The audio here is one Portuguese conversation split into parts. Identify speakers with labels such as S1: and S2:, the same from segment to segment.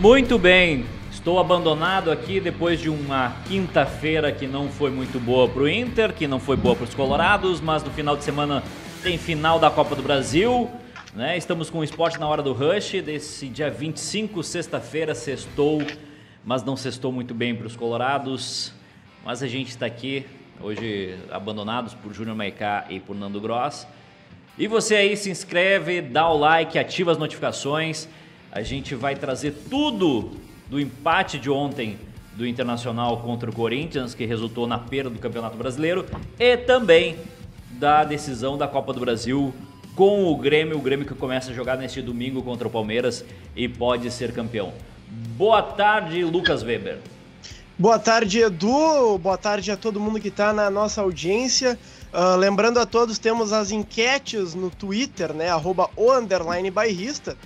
S1: Muito bem, estou abandonado aqui depois de uma quinta-feira que não foi muito boa para o Inter, que não foi boa para os Colorados, mas no final de semana tem final da Copa do Brasil. Né? Estamos com o esporte na hora do rush, desse dia 25, sexta-feira, sextou, mas não sextou muito bem para os Colorados. Mas a gente está aqui, hoje abandonados por Júnior Maicá e por Nando Gross. E você aí se inscreve, dá o like, ativa as notificações. A gente vai trazer tudo do empate de ontem do Internacional contra o Corinthians, que resultou na perda do Campeonato Brasileiro, e também da decisão da Copa do Brasil com o Grêmio, o Grêmio que começa a jogar neste domingo contra o Palmeiras e pode ser campeão. Boa tarde, Lucas Weber.
S2: Boa tarde, Edu. Boa tarde a todo mundo que está na nossa audiência. Uh, lembrando a todos, temos as enquetes no Twitter, né? Arroba o underline bairrista.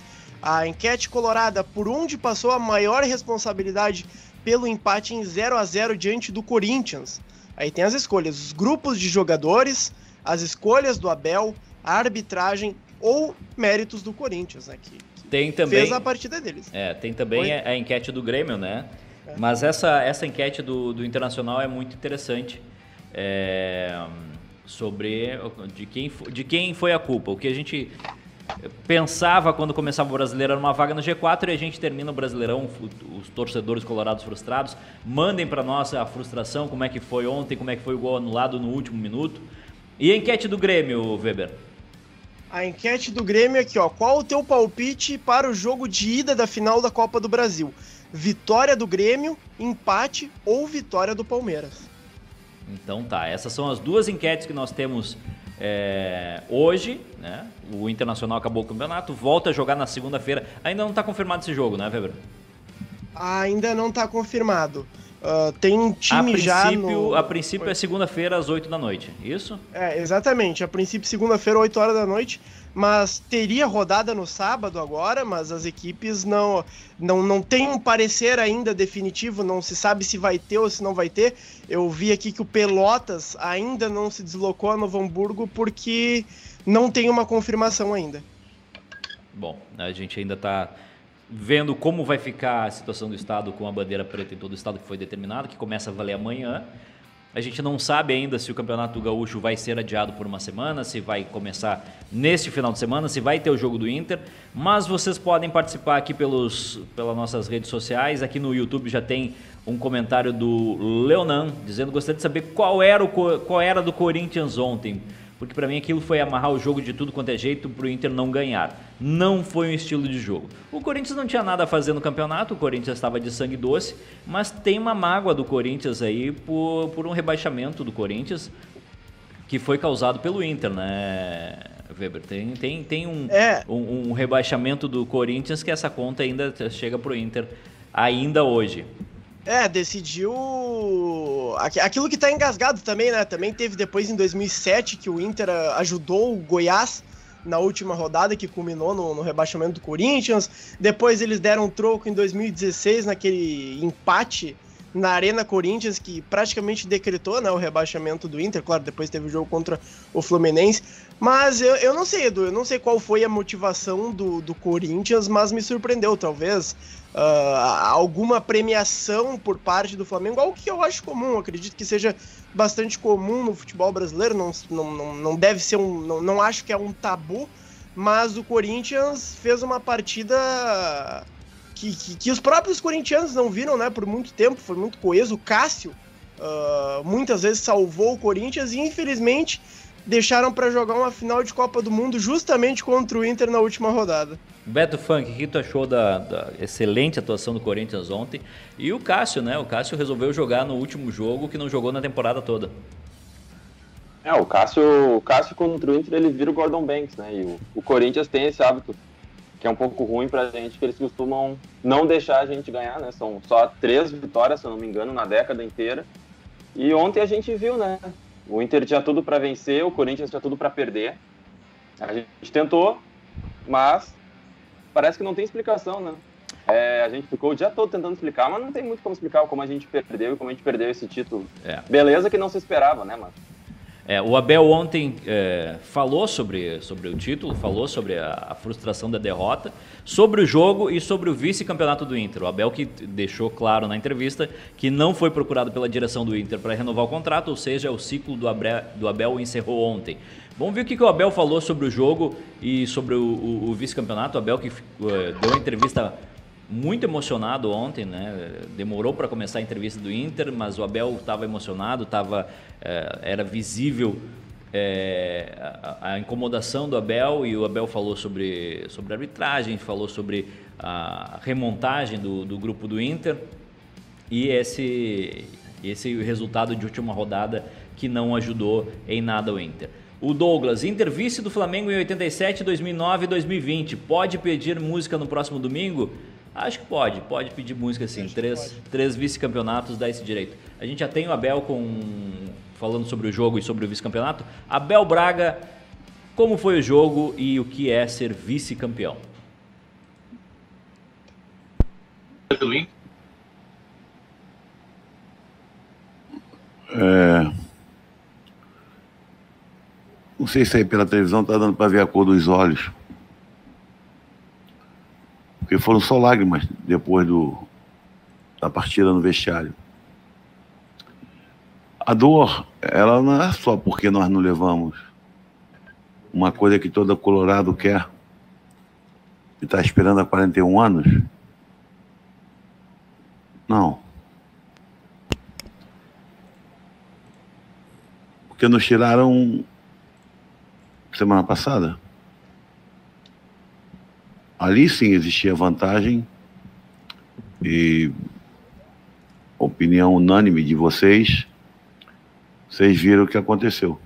S2: A enquete colorada por onde passou a maior responsabilidade pelo empate em 0 a 0 diante do Corinthians. Aí tem as escolhas, os grupos de jogadores, as escolhas do Abel, a arbitragem ou méritos do Corinthians, né? Que, que
S1: tem também,
S2: fez a partida deles.
S1: É, tem também a, a, enquete do Grêmio, né? É. Mas essa, essa enquete do, do Internacional é muito interessante. É, sobre de quem, de quem foi a culpa. O que a gente pensava quando começava o Brasileirão uma vaga no G4 e a gente termina o Brasileirão, os torcedores colorados frustrados, mandem para nós a frustração, como é que foi ontem, como é que foi o gol anulado no último minuto. E a enquete do Grêmio, Weber?
S2: A enquete do Grêmio aqui, ó. Qual o teu palpite para o jogo de ida da final da Copa do Brasil? Vitória do Grêmio, empate ou vitória do Palmeiras?
S1: Então tá, essas são as duas enquetes que nós temos é, hoje, né? O Internacional acabou o campeonato, volta a jogar na segunda-feira. Ainda não está confirmado esse jogo, né, Weber?
S2: Ainda não está confirmado. Uh, tem um time
S1: a
S2: já no...
S1: A princípio é segunda-feira às 8 da noite, isso?
S2: É, exatamente. A princípio segunda-feira, 8 horas da noite mas teria rodada no sábado agora, mas as equipes não não, não tem um parecer ainda definitivo, não se sabe se vai ter ou se não vai ter. Eu vi aqui que o Pelotas ainda não se deslocou a Novo Hamburgo porque não tem uma confirmação ainda.
S1: Bom, a gente ainda está vendo como vai ficar a situação do estado com a bandeira preta em todo o estado que foi determinado, que começa a valer amanhã. A gente não sabe ainda se o Campeonato Gaúcho vai ser adiado por uma semana, se vai começar neste final de semana, se vai ter o jogo do Inter, mas vocês podem participar aqui pelos, pelas nossas redes sociais. Aqui no YouTube já tem um comentário do Leonan dizendo gostaria de saber qual era, o, qual era do Corinthians ontem porque para mim aquilo foi amarrar o jogo de tudo quanto é jeito para o Inter não ganhar. Não foi um estilo de jogo. O Corinthians não tinha nada a fazer no campeonato, o Corinthians estava de sangue doce, mas tem uma mágoa do Corinthians aí por, por um rebaixamento do Corinthians que foi causado pelo Inter, né, Weber? Tem, tem, tem um, é. um, um rebaixamento do Corinthians que essa conta ainda chega para o Inter ainda hoje.
S2: É, decidiu. Aquilo que tá engasgado também, né? Também teve depois em 2007 que o Inter ah, ajudou o Goiás na última rodada que culminou no, no, rebaixamento do Corinthians. Depois eles deram um troco em 2016 naquele empate na Arena Corinthians que praticamente decretou né, o rebaixamento do Inter. Claro, depois teve o jogo contra o Fluminense. Mas eu, eu não sei, Edu, eu não sei qual foi a motivação do, do Corinthians, mas me surpreendeu. Talvez uh, alguma premiação por parte do Flamengo, algo que eu acho comum, acredito que seja bastante comum no futebol brasileiro, não, não, não deve ser um. Não, não acho que é um tabu, mas o Corinthians fez uma partida que, que, que, os próprios corintianos não viram né, por muito tempo, foi muito coeso. O Cássio uh, muitas vezes salvou o Corinthians e infelizmente deixaram para jogar uma final de Copa do Mundo justamente contra o Inter na última rodada.
S1: Beto Funk, o que tu achou da, da, excelente atuação do Corinthians ontem? E o Cássio, né? O Cássio resolveu jogar no último jogo que não jogou na temporada toda.
S3: É, o Cássio, o Cássio contra o Inter ele vira o Gordon Banks, né? E o, o Corinthians tem esse hábito que é um pouco ruim pra gente, que eles costumam não deixar a gente ganhar, né? São só três vitórias, se eu não me engano, na década inteira. E ontem a gente viu, né? O Inter tinha tudo para vencer, o Corinthians tinha tudo para perder. A gente tentou, mas parece que não tem explicação, né? É, a gente ficou o dia todo tentando explicar, mas não tem muito como explicar como a gente perdeu e como a gente perdeu esse título. É. Beleza que não se esperava, né, mas
S1: É, o Abel ontem é, falou sobre, sobre o título, falou sobre a, a, frustração da derrota, sobre o jogo e sobre o vice-campeonato do Inter. O Abel que deixou claro na entrevista que não foi procurado pela direção do Inter para renovar o contrato, ou seja, o ciclo do Abel, do Abel encerrou ontem. Vamos ver o que, que o Abel falou sobre o jogo e sobre o, o, o vice-campeonato. O Abel que uh, deu uma entrevista muito emocionado ontem, né? Demorou para começar a entrevista do Inter, mas o Abel estava emocionado, tava, é, era visível é, a, a, incomodação do Abel e o Abel falou sobre, sobre arbitragem, falou sobre a remontagem do, do grupo do Inter e esse, esse resultado de última rodada que não ajudou em nada o Inter. O Douglas, Inter vice do Flamengo em 87, 2009 e 2020. Pode pedir música no próximo domingo? Acho que pode, pode pedir música assim. três, três vice-campeonatos dá esse direito. A gente já tem o Abel com falando sobre o jogo e sobre o vice-campeonato. Abel Braga, como foi o jogo e o que é ser vice-campeão?
S4: É... Não sei se aí pela televisão tá dando para ver a cor dos olhos. Porque foram só lágrimas depois do, da partida no vestiário. A dor, ela não é só porque nós não levamos uma coisa que todo Colorado quer e está esperando há 41 anos. Não. Porque nos tiraram semana passada. Ali sim existia vantagem e opinião unânime de vocês, vocês viram o que aconteceu.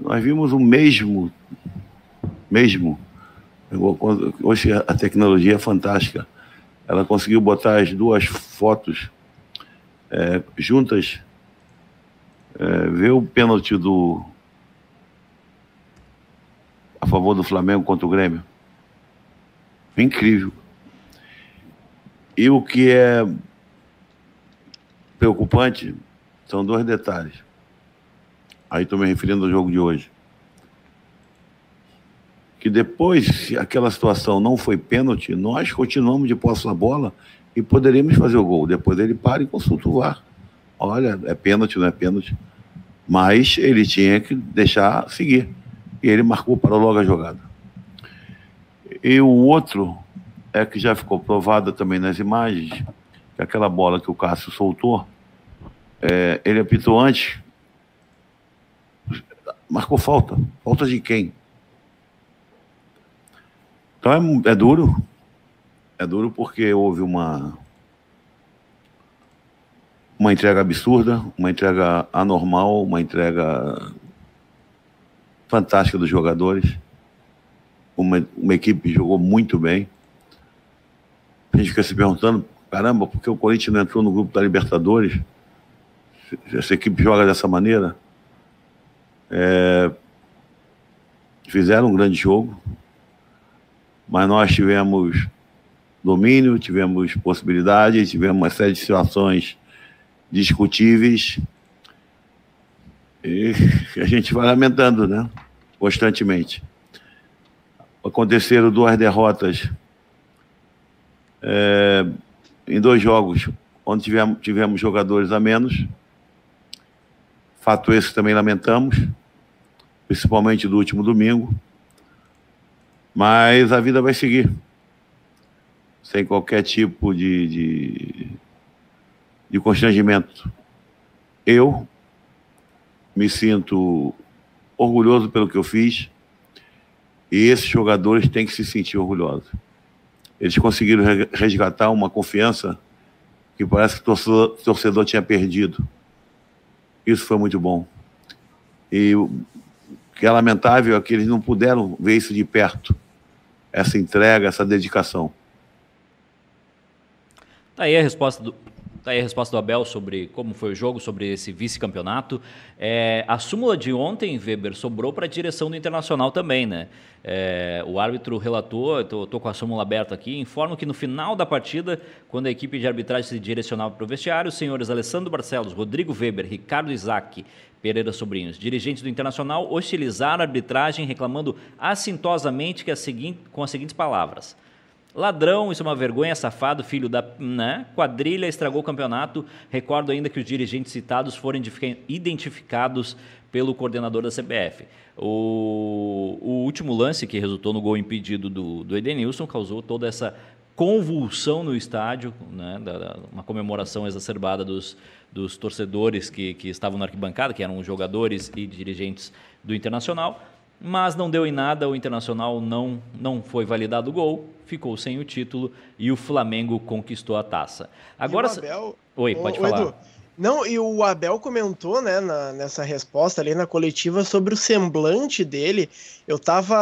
S4: Nós vimos o mesmo, mesmo. Hoje a tecnologia é fantástica. Ela conseguiu botar as duas fotos é, juntas, é, ver o pênalti do favor do Flamengo contra o Grêmio. Incrível. E o que é preocupante são dois detalhes. Aí estou me referindo ao jogo de hoje. Que depois, se aquela situação não foi pênalti, nós continuamos de posse da bola e poderíamos fazer o gol. Depois ele para e consulta o VAR. Olha, é pênalti, não é pênalti. Mas ele tinha que deixar seguir e ele marcou para logo a jogada. E o outro é que já ficou provado também nas imagens, que aquela bola que o Cássio soltou, é, ele apitou antes, marcou falta. Falta de quem? Então é, é duro. É duro porque houve uma uma entrega absurda, uma entrega anormal, uma entrega fantástica dos jogadores. Uma, uma equipe que jogou muito bem. A gente fica se perguntando, caramba, por que o Corinthians não entrou no grupo da Libertadores? Essa equipe joga dessa maneira. É, fizeram um grande jogo, mas nós tivemos domínio, tivemos possibilidade, tivemos uma série de situações discutíveis e a gente vai lamentando, né? Constantemente. Aconteceram duas derrotas é, em dois jogos, onde tivemos, tivemos jogadores a menos. Fato esse também lamentamos, principalmente do último domingo. Mas a vida vai seguir. Sem qualquer tipo de, de, de constrangimento. Eu, me sinto orgulhoso pelo que eu fiz e esses jogadores têm que se sentir orgulhosos. Eles conseguiram resgatar uma confiança que parece que o torcedor, torcedor tinha perdido. Isso foi muito bom. E o que é lamentável é que eles não puderam ver isso de perto, essa entrega, essa dedicação.
S1: Tá aí a resposta do, Tá aí a resposta do Abel sobre como foi o jogo, sobre esse vice-campeonato. É, a súmula de ontem, Weber, sobrou para a direção do Internacional também, né? É, o árbitro relatou, estou com a súmula aberta aqui, informa que no final da partida, quando a equipe de arbitragem se direcionava para o vestiário, os senhores Alessandro Barcelos, Rodrigo Weber, Ricardo Isaac, Pereira Sobrinhos, dirigentes do Internacional, hostilizaram a arbitragem, reclamando assintosamente que a seguinte, com as seguintes palavras. Ladrão, isso é uma vergonha, safado, filho da né? quadrilha, estragou o campeonato. Recordo ainda que os dirigentes citados foram identificados pelo coordenador da CBF. O, o último lance, que resultou no gol impedido do, do Edenilson, causou toda essa convulsão no estádio, né? da, da, uma comemoração exacerbada dos, dos torcedores que, que estavam na arquibancada, que eram jogadores e dirigentes do Internacional mas não deu em nada, o Internacional não, não foi validado o gol, ficou sem o título e o Flamengo conquistou a taça. Agora,
S2: Abel...
S1: Oi, pode falar. Edu,
S2: não, e o Abel comentou, né, na, nessa resposta ali na coletiva sobre o semblante dele. Eu tava.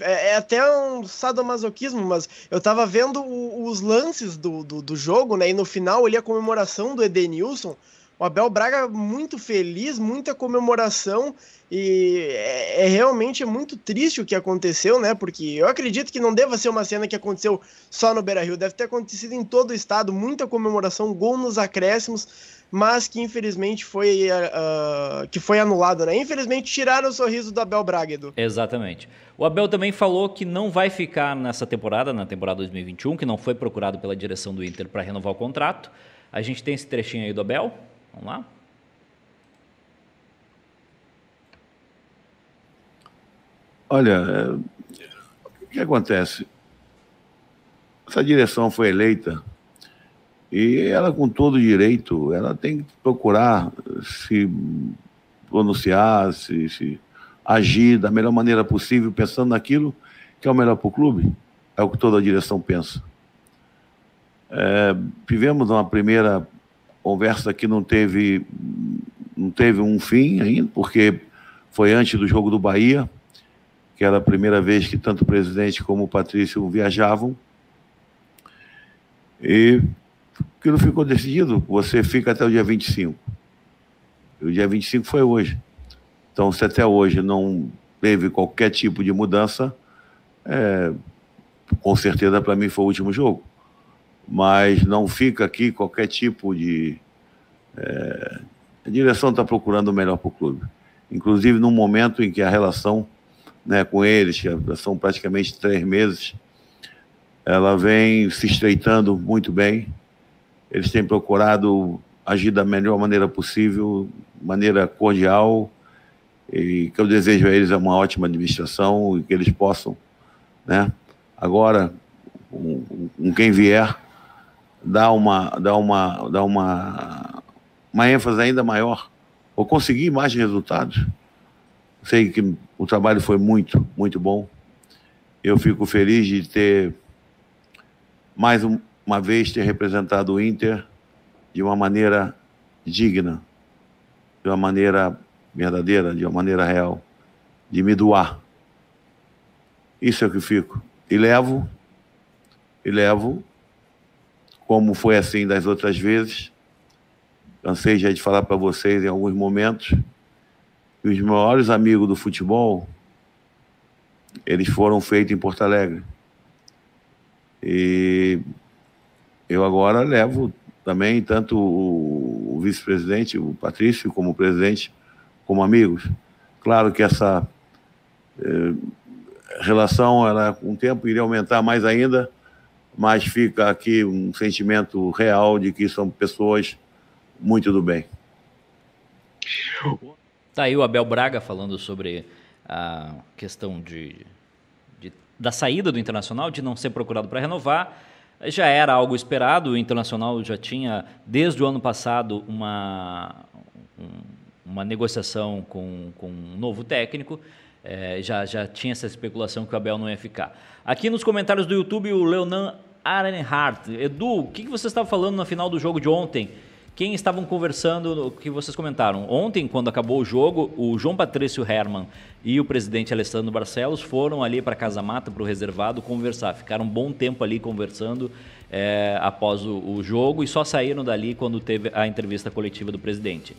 S2: É, é até um sadomasoquismo, mas eu tava vendo o, os lances do, do, do, jogo, né, e no final ali a comemoração do Edenilson. O Abel Braga muito feliz, muita comemoração. E é, é, realmente muito triste o que aconteceu, né? Porque eu acredito que não deva ser uma cena que aconteceu só no Beira Rio, deve ter acontecido em todo o estado, muita comemoração, gol nos acréscimos, mas que infelizmente foi, uh, que foi anulado, né? Infelizmente tiraram o sorriso do Abel Braga, Edu.
S1: Exatamente. O Abel também falou que não vai ficar nessa temporada, na temporada 2021, que não foi procurado pela direção do Inter para renovar o contrato. A gente tem esse trechinho aí do Abel. Vamos lá.
S4: Olha, é, o que acontece? Essa direção foi eleita e ela, com todo direito, ela tem que procurar se pronunciar, se, se agir da melhor maneira possível, pensando naquilo que é o melhor para o clube. É o que toda a direção pensa. É, tivemos uma primeira conversa que não teve, não teve um fim ainda, porque foi antes do jogo do Bahia que era a primeira vez que tanto o presidente como o Patrício viajavam. E aquilo ficou decidido, você fica até o dia 25. E o dia 25 foi hoje. Então, se até hoje não teve qualquer tipo de mudança, é, com certeza para mim foi o último jogo. Mas não fica aqui qualquer tipo de. É, a direção está procurando o melhor para o clube. Inclusive num momento em que a relação né, com eles, que são praticamente três meses, ela vem se estreitando muito bem. Eles têm procurado agir da melhor maneira possível, maneira cordial, e que eu desejo a eles uma ótima administração e que eles possam, né, agora, com, com quem vier, dar uma, dar uma, dar uma, uma ênfase ainda maior, ou conseguir mais resultados. Sei que o trabalho foi muito, muito bom. Eu fico feliz de ter, mais uma vez, ter representado o Inter de uma maneira digna, de uma maneira verdadeira, de uma maneira real, de me doar. Isso é o que fico. E levo, e levo, como foi assim das outras vezes. Cansei já de falar para vocês em alguns momentos e os maiores amigos do futebol, eles foram feitos em Porto Alegre. E eu agora levo também tanto o, vice-presidente, o Patrício, como o presidente, como amigos. Claro que essa eh, relação, ela com o tempo iria aumentar mais ainda, mas fica aqui um sentimento real de que são pessoas muito do bem.
S1: Tá aí o Abel Braga falando sobre a questão de, de da saída do Internacional, de não ser procurado para renovar. Já era algo esperado, o Internacional já tinha, desde o ano passado, uma, uma negociação com, com um novo técnico. É, já, já tinha essa especulação que o Abel não ia ficar. Aqui nos comentários do YouTube, o Leonan Arenhardt. Edu, o que, que você estava falando no final do jogo de ontem? quem estavam conversando, o que vocês comentaram. Ontem, quando acabou o jogo, o João Patrício Herman e o presidente Alessandro Barcelos foram ali para Casa Mata, para o reservado, conversar. Ficaram um bom tempo ali conversando é, após o, o, jogo e só saíram dali quando teve a entrevista coletiva do presidente.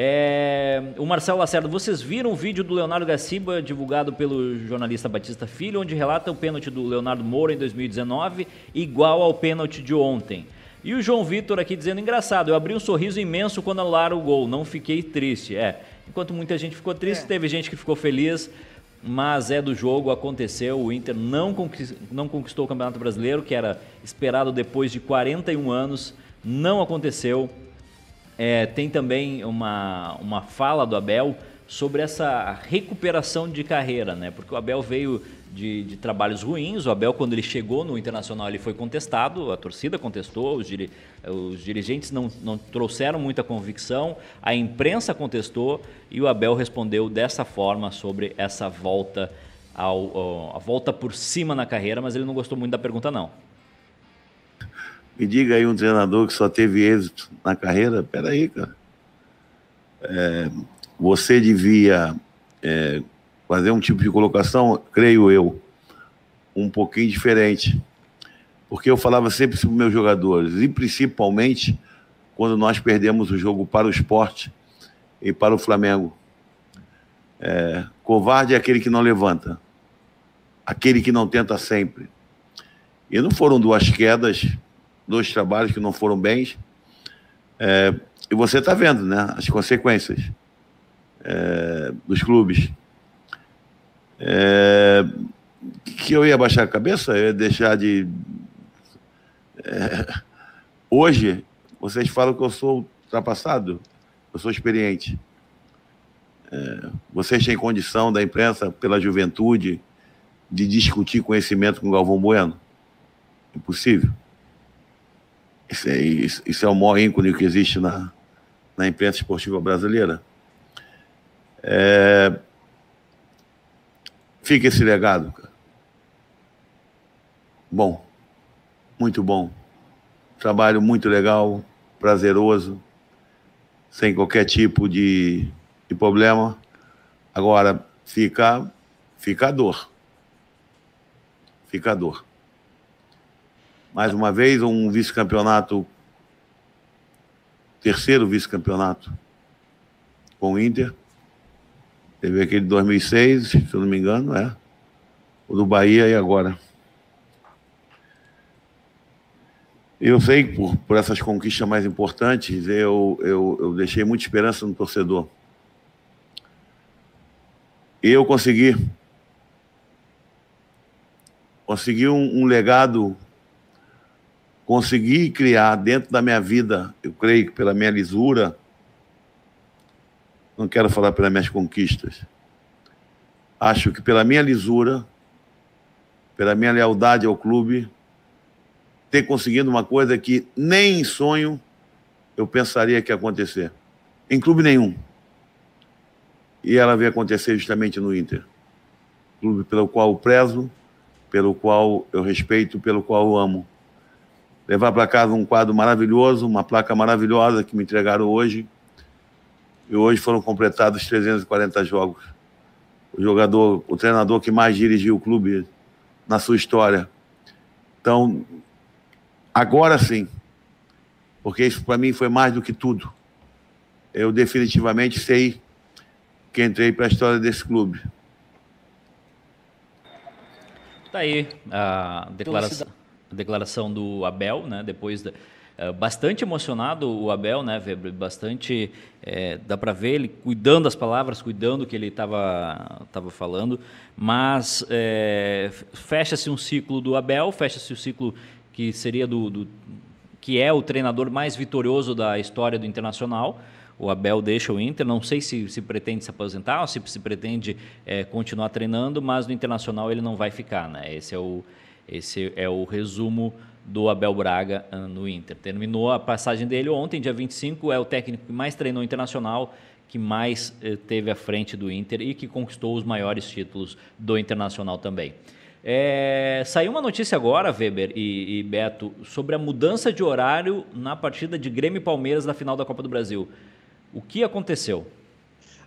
S1: É, o Marcelo Lacerda, vocês viram o vídeo do Leonardo Gaciba divulgado pelo jornalista Batista Filho, onde relata o pênalti do Leonardo Moura em 2019 igual ao pênalti de ontem. E o João Vitor aqui dizendo, engraçado, eu abri um sorriso imenso quando anularam o gol, não fiquei triste. É, enquanto muita gente ficou triste, é. teve gente que ficou feliz, mas é do jogo, aconteceu, o Inter não conquistou, não conquistou o Campeonato Brasileiro, que era esperado depois de 41 anos, não aconteceu. É, tem também uma, uma fala do Abel sobre essa recuperação de carreira, né? Porque o Abel veio de, de, trabalhos ruins. O Abel, quando ele chegou no Internacional, ele foi contestado, a torcida contestou, os, diri, os dirigentes não, não trouxeram muita convicção, a imprensa contestou e o Abel respondeu dessa forma sobre essa volta ao, ao, a volta por cima na carreira, mas ele não gostou muito da pergunta não.
S4: Me diga aí um treinador que só teve êxito na carreira, peraí, cara. É, você devia é, fazer um tipo de colocação, creio eu, um pouquinho diferente. Porque eu falava sempre sobre meus jogadores, e principalmente quando nós perdemos o jogo para o esporte e para o Flamengo. É, covarde é aquele que não levanta, aquele que não tenta sempre. E não foram duas quedas, dois trabalhos que não foram bens. É, e você está vendo né, as consequências é, dos clubes. É, que eu ia baixar a cabeça, eu ia deixar de. É, hoje, vocês falam que eu sou ultrapassado, eu sou experiente. É, vocês têm condição da imprensa, pela juventude, de discutir conhecimento com Galvão Bueno? Impossível. Isso é, isso, isso é o maior ícone que existe na, na imprensa esportiva brasileira. É, Fica esse legado, cara. Bom, muito bom. Trabalho muito legal, prazeroso, sem qualquer tipo de, de problema. Agora, fica, fica a dor. Fica a dor. Mais uma vez, um vice-campeonato, terceiro vice-campeonato com o Inter. Teve aquele 2006, se eu não me engano, é. O do Bahia e agora. Eu sei, por, por essas conquistas mais importantes, eu, eu, eu deixei muita esperança no torcedor. E eu consegui. Consegui um, um legado, consegui criar dentro da minha vida, eu creio que pela minha lisura, não quero falar pelas minhas conquistas. Acho que pela minha lisura, pela minha lealdade ao clube, ter conseguido uma coisa que nem em sonho eu pensaria que ia acontecer. Em clube nenhum. E ela veio acontecer justamente no Inter. Clube pelo qual eu prezo, pelo qual eu respeito, pelo qual eu amo. Levar para casa um quadro maravilhoso, uma placa maravilhosa que me entregaram hoje e hoje foram completados 340 jogos. O jogador, o treinador que mais dirigiu o clube na sua história. Então, agora sim, porque isso para mim foi mais do que tudo. Eu definitivamente sei que entrei para a história desse clube.
S1: Tá aí a declaração, a declaração do Abel, né? Depois da, é, bastante emocionado o Abel, né, Weber? Bastante. É, dá para ver ele cuidando das palavras, cuidando do que ele estava tava falando, mas é, fecha-se um ciclo do Abel, fecha-se o ciclo que seria do, do, que é o treinador mais vitorioso da história do Internacional. O Abel deixa o Inter, não sei se, se pretende se aposentar ou se, se pretende é, continuar treinando, mas no Internacional ele não vai ficar, né? Esse é o, esse é o resumo do Abel Braga no Inter. Terminou a passagem dele ontem, dia 25, é o técnico que mais treinou internacional, que mais eh, teve à frente do Inter e que conquistou os maiores títulos do Internacional também. É, saiu uma notícia agora, Weber e, e, Beto, sobre a mudança de horário na partida de Grêmio e Palmeiras na final da Copa do Brasil. O que aconteceu?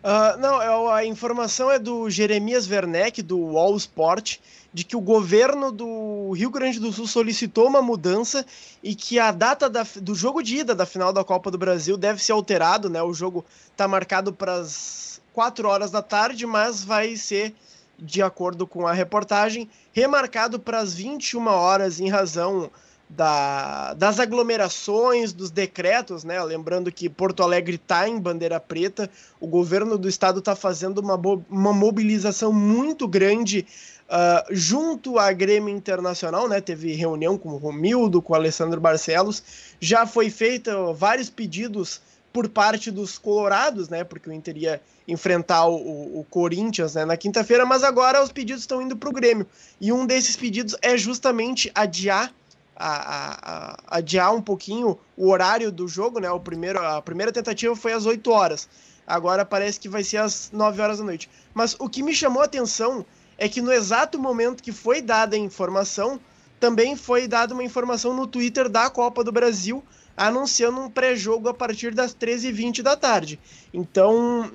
S2: Uh, não, é a informação é do Jeremias Werneck, do Wall Sport, de que o governo do Rio Grande do Sul solicitou uma mudança e que a data da, do jogo de ida da final da Copa do Brasil deve ser alterado, né? O jogo está marcado para as 4 horas da tarde, mas vai ser, de acordo com a reportagem, remarcado para as 21 horas em razão da, das aglomerações, dos decretos, né? Lembrando que Porto Alegre está em bandeira preta, o governo do estado está fazendo uma, uma mobilização muito grande uh, junto à Grêmio Internacional, né? Teve reunião com o Romildo, com o Alessandro Barcelos, já foi feita vários pedidos por parte dos colorados, né? Porque o Inter ia enfrentar o, o Corinthians né, na quinta-feira, mas agora os pedidos estão indo para o Grêmio. E um desses pedidos é justamente adiar a, a, a, adiar um pouquinho o horário do jogo, né? O primeiro, a primeira tentativa foi às 8 horas. Agora parece que vai ser às 9 horas da noite. Mas o que me chamou a atenção é que no exato momento que foi dada a informação, também foi dada uma informação no Twitter da Copa do Brasil anunciando um pré-jogo a partir das 13h20 da tarde. Então,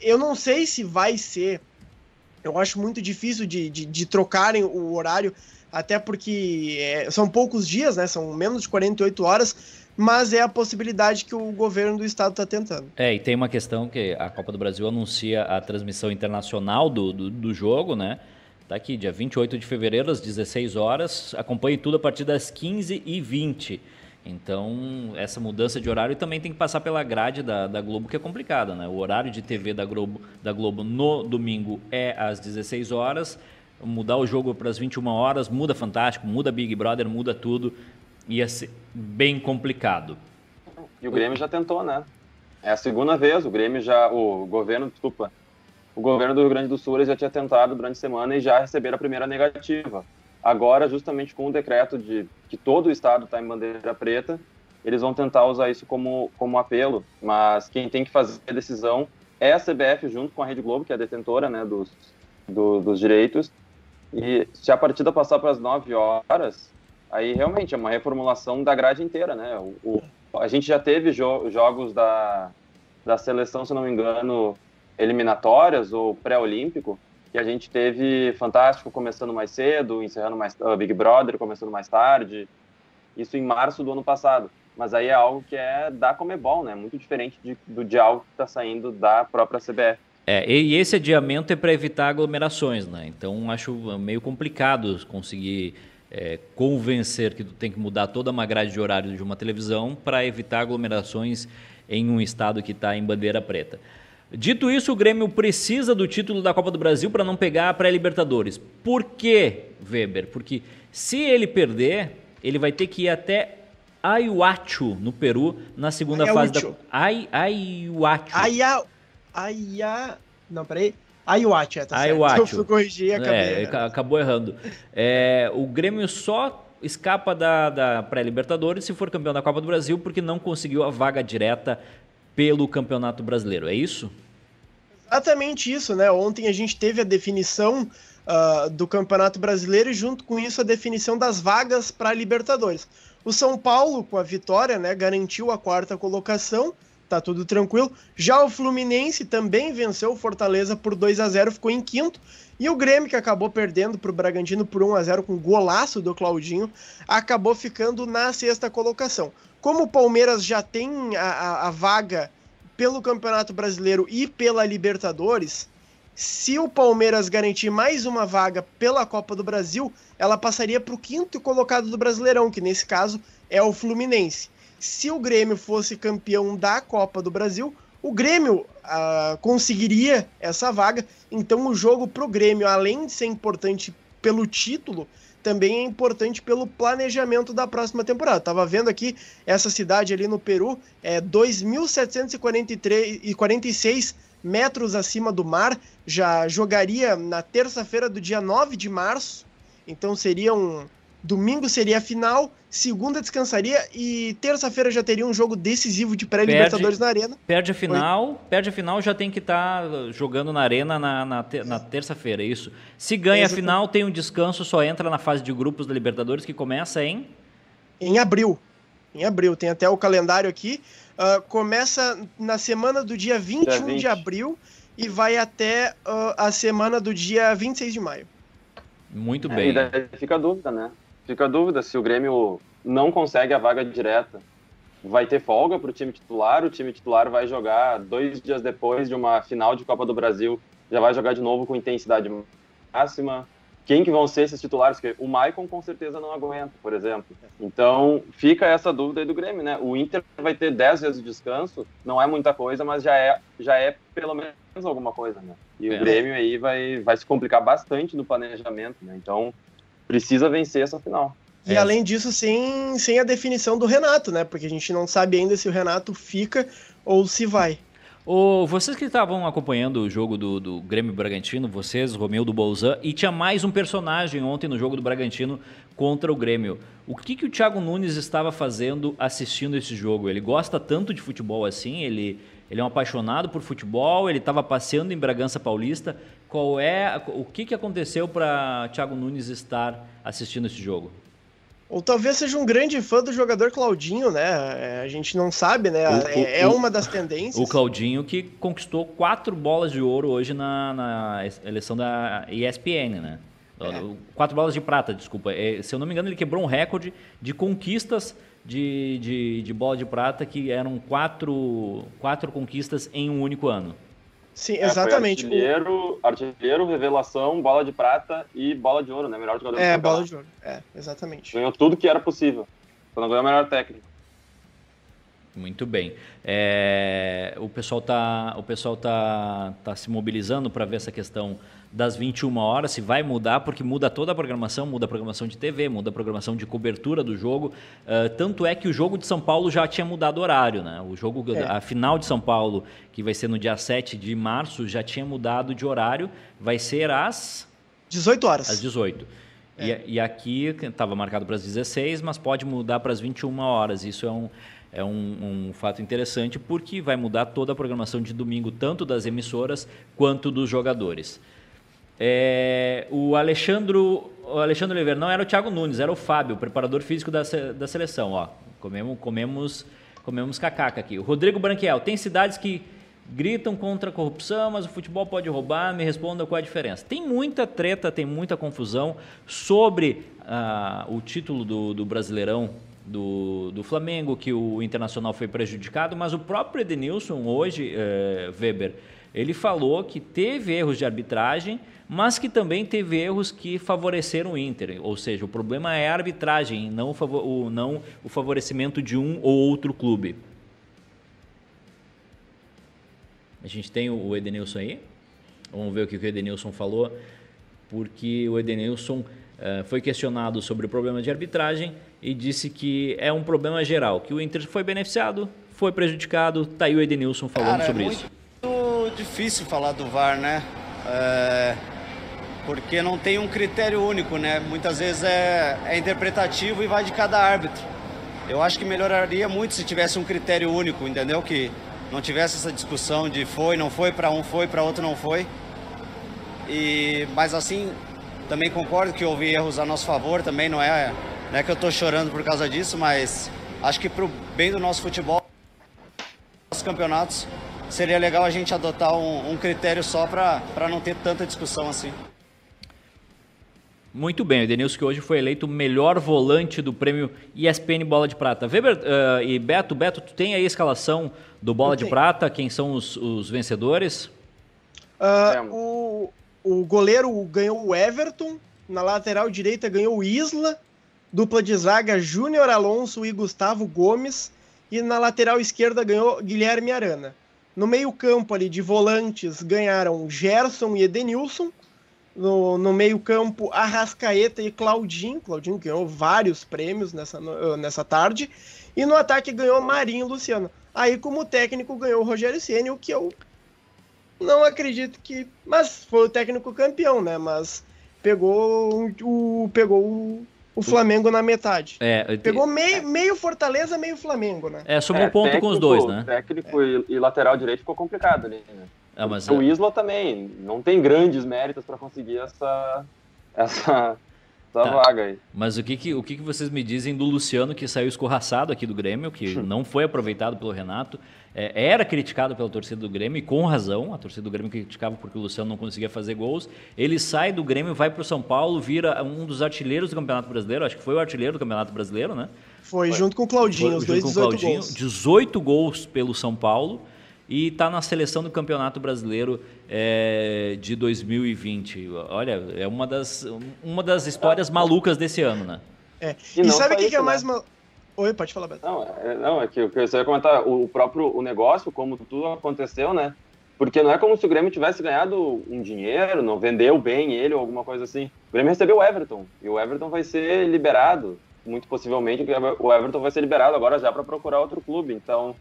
S2: eu não sei se vai ser. Eu acho muito difícil de, de, de trocarem o horário até porque é, são poucos dias, né? São menos de 48 horas, mas é a possibilidade que o governo do estado está tentando.
S1: É, e tem uma questão que a Copa do Brasil anuncia a transmissão internacional do, do, do jogo, né? Tá aqui, dia 28 de fevereiro, às 16 horas. Acompanhe tudo a partir das 15h20. Então, essa mudança de horário também tem que passar pela grade da, da Globo, que é complicada, né? O horário de TV da Globo, da Globo no domingo é às 16 horas mudar o jogo para as 21 horas, muda Fantástico, muda Big Brother, muda tudo. Ia ser bem complicado.
S3: E o Grêmio já tentou, né? É a segunda vez, o Grêmio já, o governo, desculpa, o governo do Rio Grande do Sul já tinha tentado durante a semana e já receberam a primeira negativa. Agora, justamente com o decreto de que todo o estado está em bandeira preta, eles vão tentar usar isso como, como apelo, mas quem tem que fazer a decisão é a CBF junto com a Rede Globo, que é a detentora né, dos, do, dos direitos, e se a partida passar para as 9 horas, aí realmente é uma reformulação da grade inteira, né? O, o a gente já teve jo jogos da, da seleção, se não me engano, eliminatórias ou pré-olímpico, que a gente teve Fantástico começando mais cedo, encerrando mais uh, Big Brother começando mais tarde, isso em março do ano passado. Mas aí é algo que é da Comebol, né? Muito diferente de, do de algo que está saindo da própria CBF.
S1: É, e esse adiamento é para evitar aglomerações, né? Então acho meio complicado conseguir é, convencer que tu tem que mudar toda uma grade de horário de uma televisão para evitar aglomerações em um estado que está em bandeira preta. Dito isso, o Grêmio precisa do título da Copa do Brasil para não pegar a pré-Libertadores. Por quê, Weber? Porque se ele perder, ele vai ter que ir até Ayahuacho, no Peru, na segunda fase da. Ay. Ayahuacho.
S2: Aya. Não, peraí. Ayuachi, é, tá Ayuachi.
S1: Eu fui corrigir e acabei. É, acabou errando. É, o Grêmio só escapa da, da pré-Libertadores se for campeão da Copa do Brasil, porque não conseguiu a vaga direta pelo Campeonato Brasileiro. É isso?
S2: Exatamente isso, né? Ontem a gente teve a definição uh, do Campeonato Brasileiro e junto com isso a definição das vagas para a Libertadores. O São Paulo, com a vitória, né, garantiu a quarta colocação tá tudo tranquilo. Já o Fluminense também venceu o Fortaleza por 2 a 0 ficou em quinto. E o Grêmio, que acabou perdendo para o Bragantino por 1 a 0 com golaço do Claudinho, acabou ficando na sexta colocação. Como o Palmeiras já tem a, a, a vaga pelo Campeonato Brasileiro e pela Libertadores, se o Palmeiras garantir mais uma vaga pela Copa do Brasil, ela passaria para o quinto colocado do Brasileirão, que nesse caso é o Fluminense se o Grêmio fosse campeão da Copa do Brasil, o Grêmio uh, conseguiria essa vaga. Então, o jogo para o Grêmio, além de ser importante pelo título, também é importante pelo planejamento da próxima temporada. Tava vendo aqui essa cidade ali no Peru, é 2.746 metros acima do mar, já jogaria na terça-feira do dia 9 de março, então seria um, Domingo seria a final, segunda descansaria e terça-feira já teria um jogo decisivo de pré-Libertadores na Arena.
S1: Perde a final, Oi? perde a final, já tem que estar tá jogando na Arena na, na, na terça-feira, é isso. Se ganha a final, tem um descanso, só entra na fase de grupos da Libertadores que começa em
S2: em abril. Em abril, tem até o calendário aqui. Uh, começa na semana do dia 21 dia 20. de abril e vai até uh, a semana do dia 26 de maio.
S1: Muito é, bem.
S3: E daí fica a dúvida, né? Fica a dúvida se o Grêmio não consegue a vaga direta. Vai ter folga para o time titular, o time titular vai jogar dois dias depois de uma final de Copa do Brasil, já vai jogar de novo com intensidade máxima. Quem que vão ser esses titulares? O Maicon com certeza não aguenta, por exemplo. Então fica essa dúvida aí do Grêmio, né? O Inter vai ter 10 vezes de descanso, não é muita coisa, mas já é, já é pelo menos alguma coisa, né? E é. o Grêmio aí vai, vai se complicar bastante no planejamento, né? Então precisa vencer essa final.
S2: E é. além disso, sem, sem a definição do Renato, né? Porque a gente não sabe ainda se o Renato fica ou se vai.
S1: O, vocês que estavam acompanhando o jogo do, do Grêmio Bragantino, vocês, Romeu do Bolzan, e tinha mais um personagem ontem no jogo do Bragantino contra o Grêmio. O que, que o Thiago Nunes estava fazendo assistindo esse jogo? Ele gosta tanto de futebol assim? Ele, ele é um apaixonado por futebol? Ele estava passeando em Bragança Paulista? Qual é o que, que aconteceu para Thiago Nunes estar assistindo esse jogo?
S2: Ou talvez seja um grande fã do jogador Claudinho, né? É, a gente não sabe, né? O, é, é uma das tendências.
S1: O Claudinho que conquistou quatro bolas de ouro hoje na, na eleição da ESPN, né? É. Quatro bolas de prata, desculpa. É, se eu não me engano, ele quebrou um recorde de conquistas de, de, de bola de prata, que eram quatro, quatro conquistas em um único ano.
S2: Sim, é, exatamente.
S3: artilheiro, artilheiro, revelação, bola de prata e bola de ouro, né? Melhor jogador
S2: É, bola de ouro. É, exatamente.
S3: Ganhou tudo que era possível. Só não ganhou o melhor técnico.
S1: Muito bem. É, o pessoal está o pessoal tá, tá se mobilizando para ver essa questão das 21 horas, se vai mudar, porque muda toda a programação, muda a programação de TV, muda a programação de cobertura do jogo. Uh, tanto é que o jogo de São Paulo já tinha mudado horário, né? O jogo, é. a final de São Paulo, que vai ser no dia 7 de março, já tinha mudado de horário, vai ser às
S2: 18 horas.
S1: Às 18. É. E, e aqui estava marcado para as 16, mas pode mudar para as 21 horas. Isso é um, é um, um, fato interessante porque vai mudar toda a programação de domingo, tanto das emissoras quanto dos jogadores. É, o Alexandre, o Alexandre Oliveira não era o Thiago Nunes, era o Fábio, preparador físico da, da seleção. Ó, comemos, comemos, comemos cacaca aqui. O Rodrigo Branquiel, tem cidades que gritam contra a corrupção, mas o futebol pode roubar. Me responda qual é a diferença. Tem muita treta, tem muita confusão sobre ah, o título do, do Brasileirão do, do Flamengo, que o Internacional foi prejudicado, mas o próprio Edenilson hoje, eh, Weber, ele falou que teve erros de arbitragem mas que também teve erros que favoreceram o Inter. Ou seja, o problema é a arbitragem, não o, não o favorecimento de um ou outro clube. A gente tem o Edenilson aí. Vamos ver o que o Edenilson falou, porque o Edenilson foi questionado sobre o problema de arbitragem e disse que é um problema geral, que o Inter foi beneficiado, foi prejudicado. Tá aí o Edenilson falando Cara, sobre
S5: é
S1: muito isso.
S5: muito difícil falar do VAR, né? É, porque não tem um critério único, né? Muitas vezes é, é interpretativo e vai de cada árbitro. Eu acho que melhoraria muito se tivesse um critério único, entendeu? Que não tivesse essa discussão de foi, não foi, para um foi, para outro não foi. E, mas assim, também concordo que houve erros a nosso favor, também não é, não é que eu estou chorando por causa disso, mas acho que para o bem do nosso futebol, nossos campeonatos, seria legal a gente adotar um, um critério só para não ter tanta discussão assim.
S1: Muito bem, o Edenilson que hoje foi eleito o melhor volante do prêmio ESPN Bola de Prata. Weber uh, e Beto, Beto, tu tem aí a escalação do Bola de Prata, quem são os, os vencedores?
S2: Uh, o, o goleiro ganhou o Everton, na lateral direita ganhou o Isla, dupla de zaga Júnior Alonso e Gustavo Gomes, e na lateral esquerda ganhou Guilherme Arana. No meio campo ali de volantes ganharam Gerson e Edenilson, no, no meio-campo, Arrascaeta e Claudinho. Claudinho ganhou vários prêmios nessa, nessa tarde. E no ataque ganhou Marinho e Luciano. Aí, como técnico, ganhou o Rogério Ceni, o que eu não acredito que. Mas foi o técnico campeão, né? Mas pegou o, pegou o, o Flamengo na metade.
S1: É,
S2: Pegou meio, meio Fortaleza, meio Flamengo, né?
S1: É, somou é, ponto técnico, com os dois, né?
S3: Técnico e, e lateral direito ficou complicado ali, né? É, mas o é... Isla também não tem grandes méritos para conseguir essa, essa, essa tá. vaga aí.
S1: Mas o que, que, o que, que vocês me dizem do Luciano que saiu escorraçado aqui do Grêmio, que não foi aproveitado pelo Renato, é, era criticado pela torcida do Grêmio, e com razão, a torcida do Grêmio criticava porque o Luciano não conseguia fazer gols. Ele sai do Grêmio, vai para o São Paulo, vira um dos artilheiros do Campeonato Brasileiro, acho que foi o artilheiro do Campeonato Brasileiro, né?
S2: Foi, foi. junto com o Claudinho, foi, os dois 18 Claudinho, gols.
S1: 18 gols pelo São Paulo e está na seleção do Campeonato Brasileiro é, de 2020. Olha, é uma das, uma das histórias malucas desse ano, né?
S2: É. E, e sabe o que, que, é mais né? mal... Oi, pode falar, Beto.
S3: Não, é, não, é que eu ia comentar o próprio o negócio, como tudo aconteceu, né? Porque não é como se o Grêmio tivesse ganhado um dinheiro, não vendeu bem ele ou alguma coisa assim. O Grêmio recebeu o Everton e o Everton vai ser liberado, muito possivelmente o Everton vai ser liberado agora já para procurar outro clube. Então,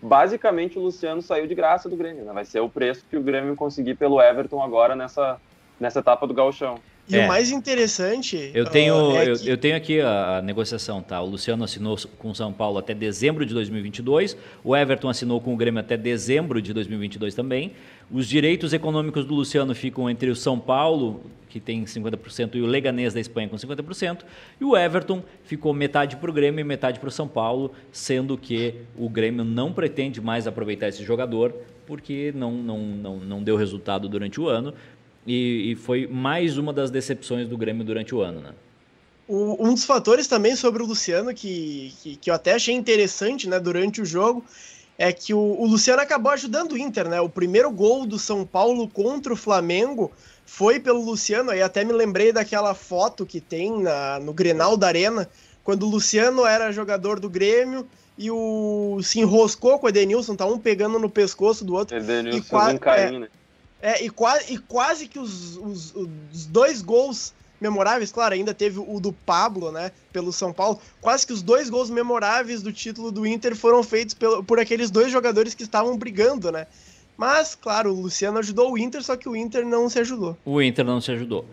S3: basicamente o Luciano saiu de graça do Grêmio, né? Vai ser o preço que o Grêmio conseguir pelo Everton agora nessa, nessa etapa do gauchão.
S2: E é. o mais interessante.
S1: Eu tenho, é eu, que... eu, tenho aqui a, a, negociação, tá? O Luciano assinou com o São Paulo até dezembro de 2022, o Everton assinou com o Grêmio até dezembro de 2022 também. Os direitos econômicos do Luciano ficam entre o São Paulo, que tem 50%, e o Leganês da Espanha com 50%, e o Everton ficou metade para o Grêmio e metade para o São Paulo, sendo que o Grêmio não pretende mais aproveitar esse jogador, porque não, não, não, não deu resultado durante o ano, e, e foi mais uma das decepções do Grêmio durante o ano, né?
S2: O, um dos fatores também sobre o Luciano que, que, que, eu até achei interessante né, durante o jogo é que o, o, Luciano acabou ajudando o Inter, né? O primeiro gol do São Paulo contra o Flamengo foi pelo Luciano, aí até me lembrei daquela foto que tem na, no Grenal da Arena, quando o Luciano era jogador do Grêmio e o se enroscou com o Edenilson, tá um pegando no pescoço do outro.
S3: Edenilson e quase,
S2: é, né? É, e, quase, e quase que os, os, os, dois gols memoráveis, claro, ainda teve o do Pablo, né, pelo São Paulo, quase que os dois gols memoráveis do título do Inter foram feitos pelo, por aqueles dois jogadores que estavam brigando, né. Mas, claro, o Luciano ajudou o Inter, só que o Inter não se ajudou.
S1: O Inter não se ajudou.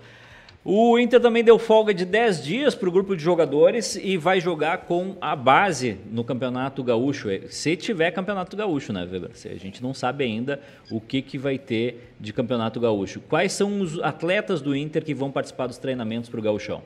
S1: O Inter também deu folga de 10 dias para o grupo de jogadores e vai jogar com a base no Campeonato Gaúcho. Se tiver Campeonato Gaúcho, né, Weber? A gente não sabe ainda o que, que vai ter de Campeonato Gaúcho. Quais são os atletas do Inter que vão participar dos treinamentos para o Gaúchão?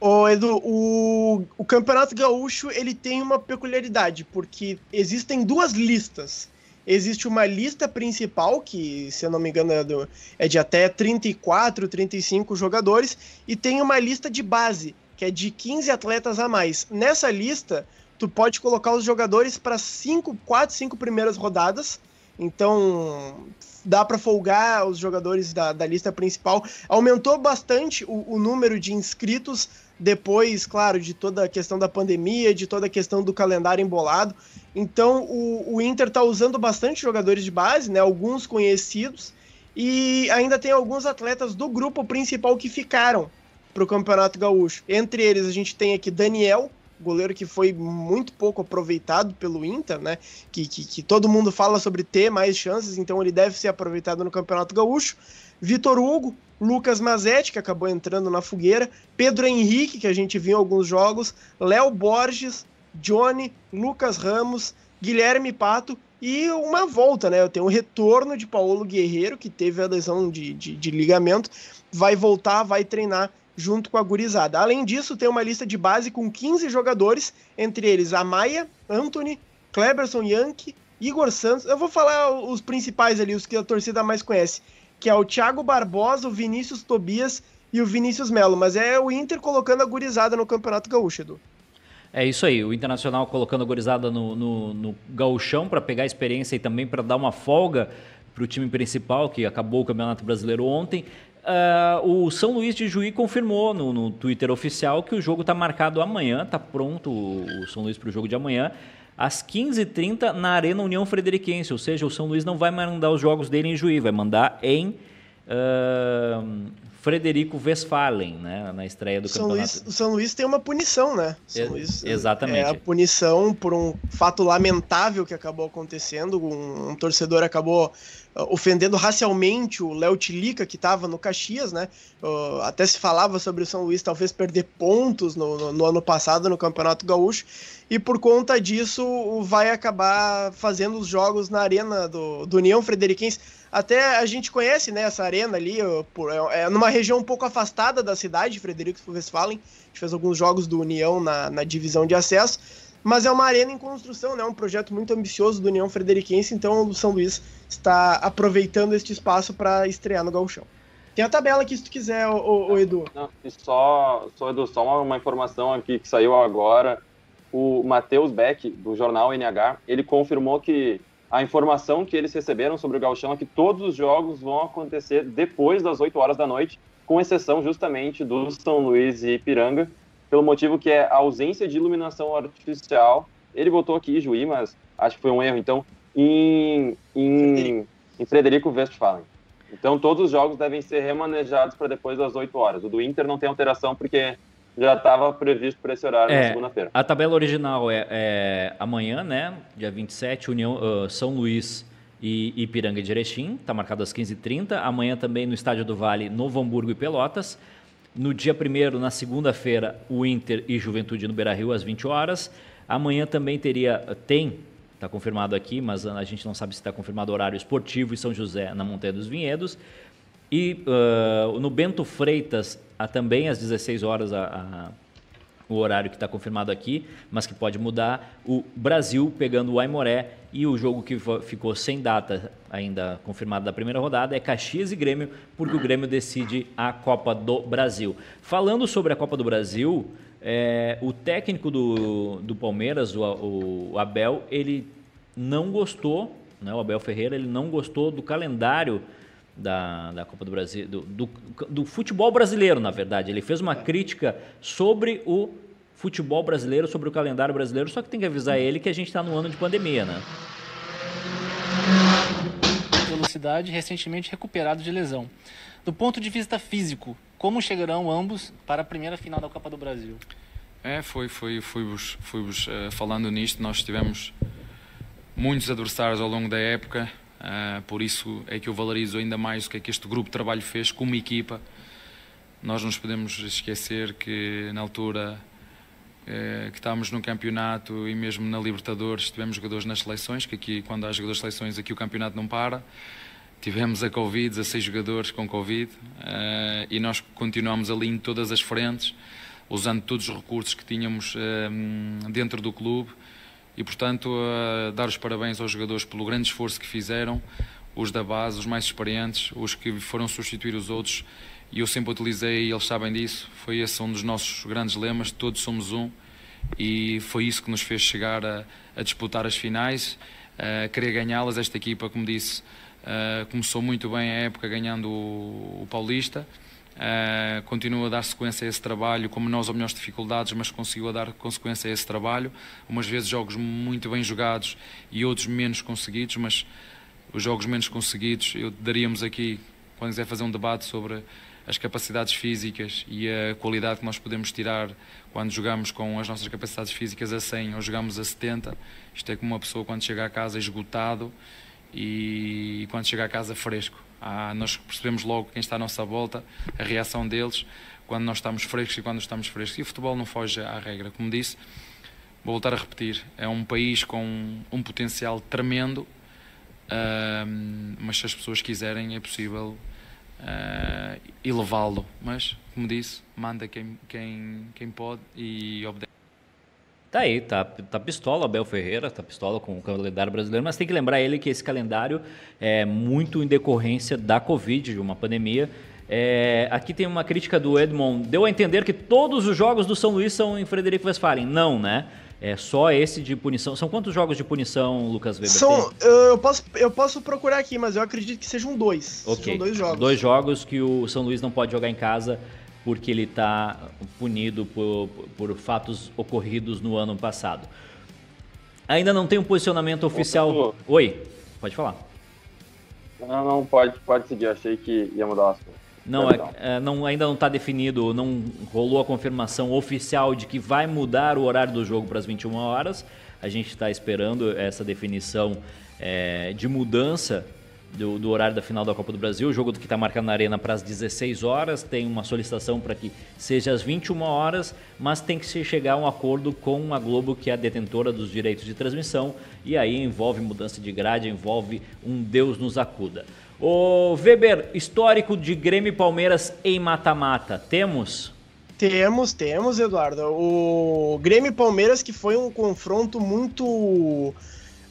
S2: Ô, Edu, o, o Campeonato Gaúcho ele tem uma peculiaridade, porque existem duas listas existe uma lista principal, que, se eu não me engano, é, do, é de até 34, 35 jogadores, e tem uma lista de base, que é de 15 atletas a mais. Nessa lista, tu pode colocar os jogadores para 5, 4, 5 primeiras rodadas. Então, dá para folgar os jogadores da, da lista principal. Aumentou bastante o, o número de inscritos depois, claro, de toda a questão da pandemia, de toda a questão do calendário embolado. Então o, o Inter está usando bastante jogadores de base, né? Alguns conhecidos, e ainda tem alguns atletas do grupo principal que ficaram para o Campeonato Gaúcho. Entre eles a gente tem aqui Daniel, goleiro que foi muito pouco aproveitado pelo Inter, né? Que, que, que, todo mundo fala sobre ter mais chances, então ele deve ser aproveitado no Campeonato Gaúcho. Vitor Hugo, Lucas Mazetti, que acabou entrando na fogueira, Pedro Henrique, que a gente viu em alguns jogos, Léo Borges, Johnny, Lucas Ramos, Guilherme Pato e uma volta, né? Eu tenho o retorno de Paulo Guerreiro, que teve a lesão de, de, de ligamento, vai voltar, vai treinar junto com a gurizada. Além disso, tem uma lista de base com 15 jogadores, entre eles Amaya, Anthony, Kleberson Yankee, Igor Santos. Eu vou falar os principais ali, os que a torcida mais conhece, que é o Thiago Barbosa, o Vinícius Tobias e o Vinícius Melo. Mas é o Inter colocando a gurizada no Campeonato Gaúcho, Edu.
S1: É isso aí, o Internacional colocando a gorizada no, no, no gauchão para pegar experiência e também para dar uma folga para o time principal, que acabou o Campeonato Brasileiro ontem. Uh, o São Luís de Juí confirmou no, no Twitter oficial que o jogo está marcado amanhã, está pronto o, São Luís para o jogo de amanhã, às 15h30 na Arena União Frederiquense, ou seja, o São Luís não vai mandar os jogos dele em Juí, vai mandar em uh, Frederico Westphalen, né, na estreia do
S2: São
S1: campeonato.
S2: Luís, o São Luís tem uma punição, né? São Luís,
S1: exatamente.
S2: É a punição por um fato lamentável que acabou acontecendo. Um, um torcedor acabou uh, ofendendo racialmente o Léo Tilica, que estava no Caxias, né? Uh, até se falava sobre o São Luís talvez perder pontos no, no, no ano passado no Campeonato Gaúcho. E por conta disso vai acabar fazendo os jogos na arena do, do União Frederiquense até a gente conhece né, essa arena ali, por, é, é numa região um pouco afastada da cidade, Frederico Westphalen. A gente fez alguns jogos do União na, na divisão de acesso, mas é uma arena em construção, né, um projeto muito ambicioso do União Frederiquense, então o São Luís está aproveitando este espaço para estrear no Gauchão. Tem a tabela aqui se tu quiser, o, o Edu.
S3: Não, só, só, Edu, só uma, uma informação aqui que saiu agora. O Matheus Beck, do jornal NH, ele confirmou que a informação que eles receberam sobre o Gauchão é que todos os jogos vão acontecer depois das 8 horas da noite, com exceção justamente do São Luís e Ipiranga, pelo motivo que é a ausência de iluminação artificial. Ele botou aqui Juí, mas acho que foi um erro, então, em, em, em Frederico Westphalen. Então, todos os jogos devem ser remanejados para depois das 8 horas. O do Inter não tem alteração porque já estava previsto para esse horário
S1: é,
S3: na segunda-feira.
S1: A tabela original é, é, amanhã, né? Dia 27, União, uh, São Luís e Ipiranga de Erechim, está marcado às 15h30. Amanhã também no Estádio do Vale, Novo Hamburgo e Pelotas. No dia 1 na segunda-feira, o Inter e Juventude no Beira-Rio às 20 horas. Amanhã também teria, tem, está confirmado aqui, mas a gente não sabe se está confirmado o horário esportivo em São José, na Montanha dos Vinhedos. E uh, no Bento Freitas, a, também às 16 horas, a, o horário que está confirmado aqui, mas que pode mudar, o Brasil pegando o Aimoré e o jogo que ficou sem data ainda confirmado da primeira rodada é Caxias e Grêmio, porque o Grêmio decide a Copa do Brasil. Falando sobre a Copa do Brasil, é, o técnico do, do Palmeiras, o, o Abel, ele não gostou, né, o Abel Ferreira, ele não gostou do calendário da, da Copa do Brasil, do, do, do, futebol brasileiro, na verdade. Ele fez uma crítica sobre o futebol brasileiro, sobre o calendário brasileiro, só que tem que avisar ele que a gente está no ano de pandemia, né?
S6: Velocidade recentemente recuperado de lesão. Do ponto de vista físico, como chegarão ambos para a primeira final da Copa do Brasil?
S7: É, foi, foi, fui-vos, fui-vos uh, falando nisto, nós tivemos muitos adversários ao longo da época, Uh, por isso é que eu valorizo ainda mais o que é que este grupo de trabalho fez como equipa. Nós não nos podemos esquecer que na altura uh, que estávamos no campeonato e mesmo na Libertadores tivemos jogadores nas seleções, que aqui quando há jogadores de seleções aqui o campeonato não para. Tivemos a Covid, 16 jogadores com Covid uh, e nós continuamos ali em todas as frentes, usando todos os recursos que tínhamos dentro do clube e, portanto, uh, dar os parabéns aos jogadores pelo grande esforço que fizeram, os da base, os mais experientes, os que foram substituir os outros. E eu sempre utilizei, e eles sabem disso, foi esse um dos nossos grandes lemas: todos somos um. E foi isso que nos fez chegar a, a disputar as finais, a querer ganhá-las. Esta equipa, como disse, começou muito bem a época ganhando o, o Paulista Uh, continua a dar sequência a esse trabalho, como nós, ou melhores dificuldades, mas conseguiu a dar consequência a esse trabalho. Umas vezes jogos muito bem jogados e outros menos conseguidos, mas os jogos menos conseguidos, eu daríamos aqui, quando quiser fazer um debate sobre as capacidades físicas e a qualidade que nós podemos tirar quando jogamos com as nossas capacidades físicas a 100 ou jogamos a 70. Isto é como uma pessoa quando chega a casa esgotado e quando chega a casa fresco. Ah, nós percebemos logo quem está à nossa volta, a reação deles, quando nós estamos frescos e quando estamos frescos. E o futebol não foge à regra. Como disse, vou voltar a repetir, é um país com um potencial tremendo, uh, mas se as pessoas quiserem é possível uh, elevá-lo. Mas, como disse, manda quem, quem, quem pode e obedece.
S1: Tá aí, tá, tá pistola, Abel Ferreira, tá pistola com o calendário brasileiro, mas tem que lembrar ele que esse calendário é muito em decorrência da Covid, de uma pandemia. É, aqui tem uma crítica do Edmond. Deu a entender que todos os jogos do São Luís são em Frederico Westphalen. Não, né? É só esse de punição. São quantos jogos de punição, Lucas Weber?
S2: São, eu, posso, eu posso procurar aqui, mas eu acredito que sejam dois.
S1: Ok.
S2: Sejam dois jogos.
S1: Dois jogos que o São Luís não pode jogar em casa porque ele está punido por, por fatos ocorridos no ano passado. Ainda não tem um posicionamento oficial. Oi, pode falar.
S3: Não, não, pode, pode seguir. Achei que ia mudar o assunto.
S1: Não, é, é, não, ainda não está definido, não rolou a confirmação oficial de que vai mudar o horário do jogo para as 21 horas. A gente está esperando essa definição é, de mudança do, do, horário da final da Copa do Brasil. O jogo que está marcado na Arena para as 16 horas. Tem uma solicitação para que seja às 21 horas, mas tem que se chegar a um acordo com a Globo, que é a detentora dos direitos de transmissão. E aí envolve mudança de grade, envolve um Deus nos acuda. O Weber, histórico de Grêmio e Palmeiras em mata-mata, temos?
S2: Temos, temos, Eduardo. O Grêmio e Palmeiras que foi um confronto muito.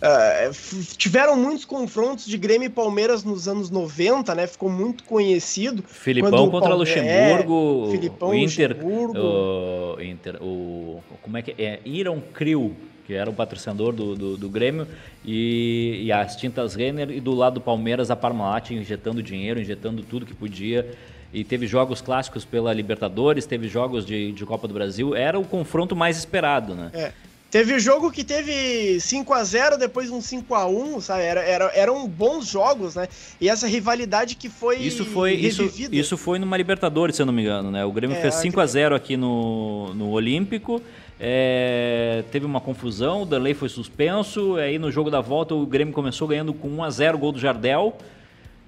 S2: Uh, tiveram muitos confrontos de Grêmio e Palmeiras nos anos 90, né? Ficou muito conhecido.
S1: Filipão contra Palme... Luxemburgo. É, Filipão, o Inter, Luxemburgo. O, Inter, o, como é que é? Iron Crew que era o patrocinador do, do, do Grêmio, e, e, as tintas Renner, e do lado do Palmeiras a Parmalat injetando dinheiro, injetando tudo que podia. E teve jogos clássicos pela Libertadores, teve jogos de, de Copa do Brasil, era o confronto mais esperado, né?
S2: É. Teve jogo que teve 5 a 0 depois um 5 a 1 sabe? Era, era, eram bons jogos, né? E essa rivalidade que foi
S1: isso foi Isso, isso foi numa Libertadores, se eu não me engano, né? O Grêmio é, fez 5 a 0 aqui no, no Olímpico é, teve uma confusão, o Danley foi suspenso, aí no jogo da volta o Grêmio começou ganhando com 1 a 0 gol do Jardel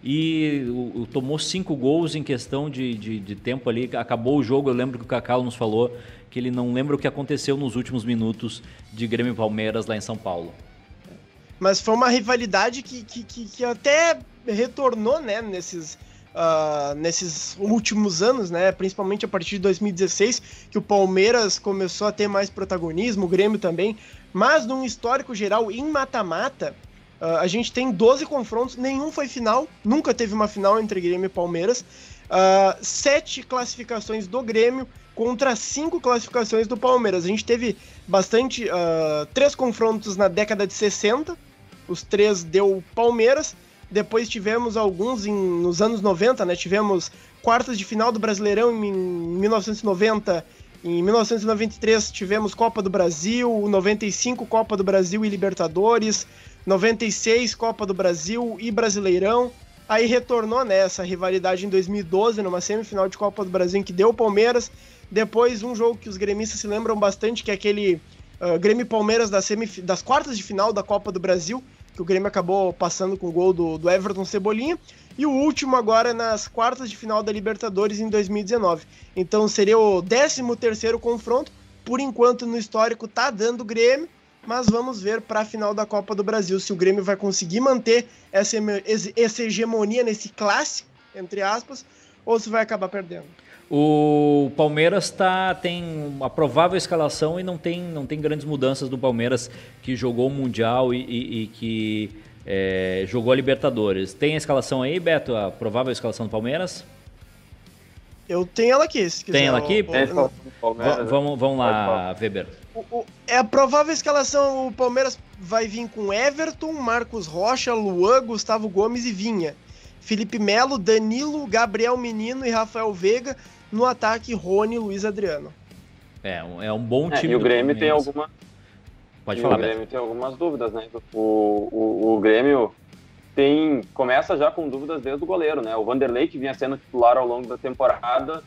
S1: e o, o, tomou cinco gols em questão de, de, de, tempo ali. Acabou o jogo, eu lembro que o Cacau nos falou que ele não lembra o que aconteceu nos últimos minutos de Grêmio e Palmeiras lá em São Paulo.
S2: Mas foi uma rivalidade que, que, que, que até retornou né, nesses, uh, nesses últimos anos, né? Principalmente a partir de 2016, que o Palmeiras começou a ter mais protagonismo, o Grêmio também. Mas num histórico geral, em mata-mata, uh, a gente tem 12 confrontos, nenhum foi final, nunca teve uma final entre Grêmio e Palmeiras. Uh, sete classificações do Grêmio contra cinco classificações do Palmeiras. A gente teve bastante. Uh, três confrontos na década de 60, os três deu Palmeiras, depois tivemos alguns em, nos anos 90, né? Tivemos quartas de final do Brasileirão em 1990. Em 1993 tivemos Copa do Brasil, 95 Copa do Brasil e Libertadores, 96 Copa do Brasil e Brasileirão. Aí retornou né, essa rivalidade em 2012, numa semifinal de Copa do Brasil em que deu o Palmeiras. Depois um jogo que os gremistas se lembram bastante, que é aquele uh, Grêmio Palmeiras das, das quartas de final da Copa do Brasil, que o Grêmio acabou passando com o gol do, do Everton Cebolinha. E o último agora nas quartas de final da Libertadores em 2019. Então seria o 13 terceiro confronto. Por enquanto no histórico tá dando Grêmio, mas vamos ver para a final da Copa do Brasil se o Grêmio vai conseguir manter essa, essa hegemonia nesse clássico, entre aspas, ou se vai acabar perdendo.
S1: O Palmeiras tá, tem uma provável escalação e não tem, não tem grandes mudanças do Palmeiras que jogou o Mundial e, e, e que é, jogou a Libertadores. Tem a escalação aí, Beto? A provável escalação do Palmeiras?
S2: Eu tenho ela aqui, se
S1: quiser. Tem ela aqui? O, vamos, vamos lá, Weber.
S2: O, o, é a provável escalação, o Palmeiras vai vir com Everton, Marcos Rocha, Luan, Gustavo Gomes e Vinha. Felipe Melo, Danilo, Gabriel Menino e Rafael Veiga. No ataque, Rony Luiz Adriano.
S1: É, é um bom é, time.
S3: É, e o Grêmio tem alguma.
S1: Pode e falar.
S3: O Grêmio Beto. tem algumas dúvidas, né? O, o, o Grêmio tem começa já com dúvidas desde o goleiro, né? O Vanderlei, que vinha sendo titular ao longo da temporada,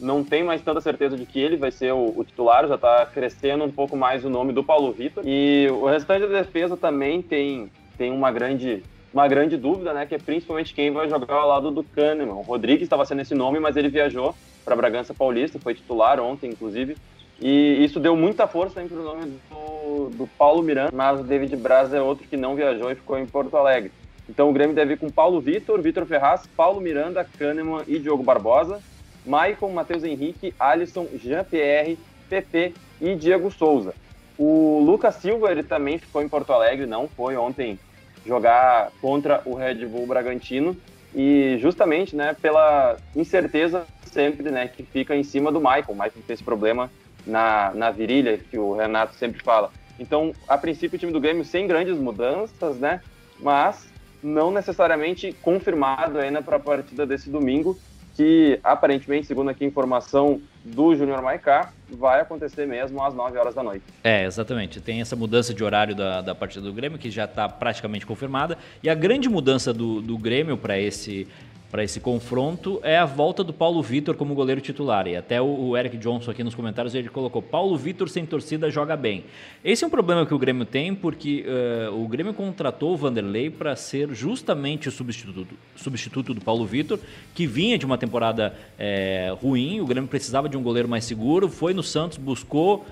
S3: não tem mais tanta certeza de que ele vai ser o, o titular, já está crescendo um pouco mais o nome do Paulo Vitor. E o restante da defesa também tem, tem uma grande uma grande dúvida, né, que é principalmente quem vai jogar ao lado do Kahneman. O Rodrigues estava sendo esse nome, mas ele viajou para Bragança Paulista, foi titular ontem, inclusive, e isso deu muita força para o nome do, do Paulo Miranda, mas o David Braz é outro que não viajou e ficou em Porto Alegre. Então o Grêmio deve ir com Paulo Vitor, Vitor Ferraz, Paulo Miranda, Kahneman e Diogo Barbosa, Maicon, Matheus Henrique, Alisson, Jean-Pierre, PP e Diego Souza. O Lucas Silva, ele também ficou em Porto Alegre, não foi ontem jogar contra o Red Bull Bragantino e justamente, né, pela incerteza sempre, né, que fica em cima do Michael. O Michael tem esse problema na, na virilha que o Renato sempre fala. Então, a princípio, o time do Grêmio sem grandes mudanças, né, mas não necessariamente confirmado ainda para a partida desse domingo que aparentemente, segundo aqui informação do Júnior Maicá, vai acontecer mesmo às 9 horas da noite.
S1: É, exatamente. Tem essa mudança de horário da, da partida do Grêmio, que já está praticamente confirmada. E a grande mudança do, do Grêmio para esse para esse confronto é a volta do Paulo Vitor como goleiro titular. E até o, Eric Johnson aqui nos comentários ele colocou: Paulo Vitor sem torcida joga bem. Esse é um problema que o Grêmio tem porque uh, o Grêmio contratou o Vanderlei para ser justamente o substituto, substituto do Paulo Vitor, que vinha de uma temporada é, ruim. O Grêmio precisava de um goleiro mais seguro, foi no Santos, buscou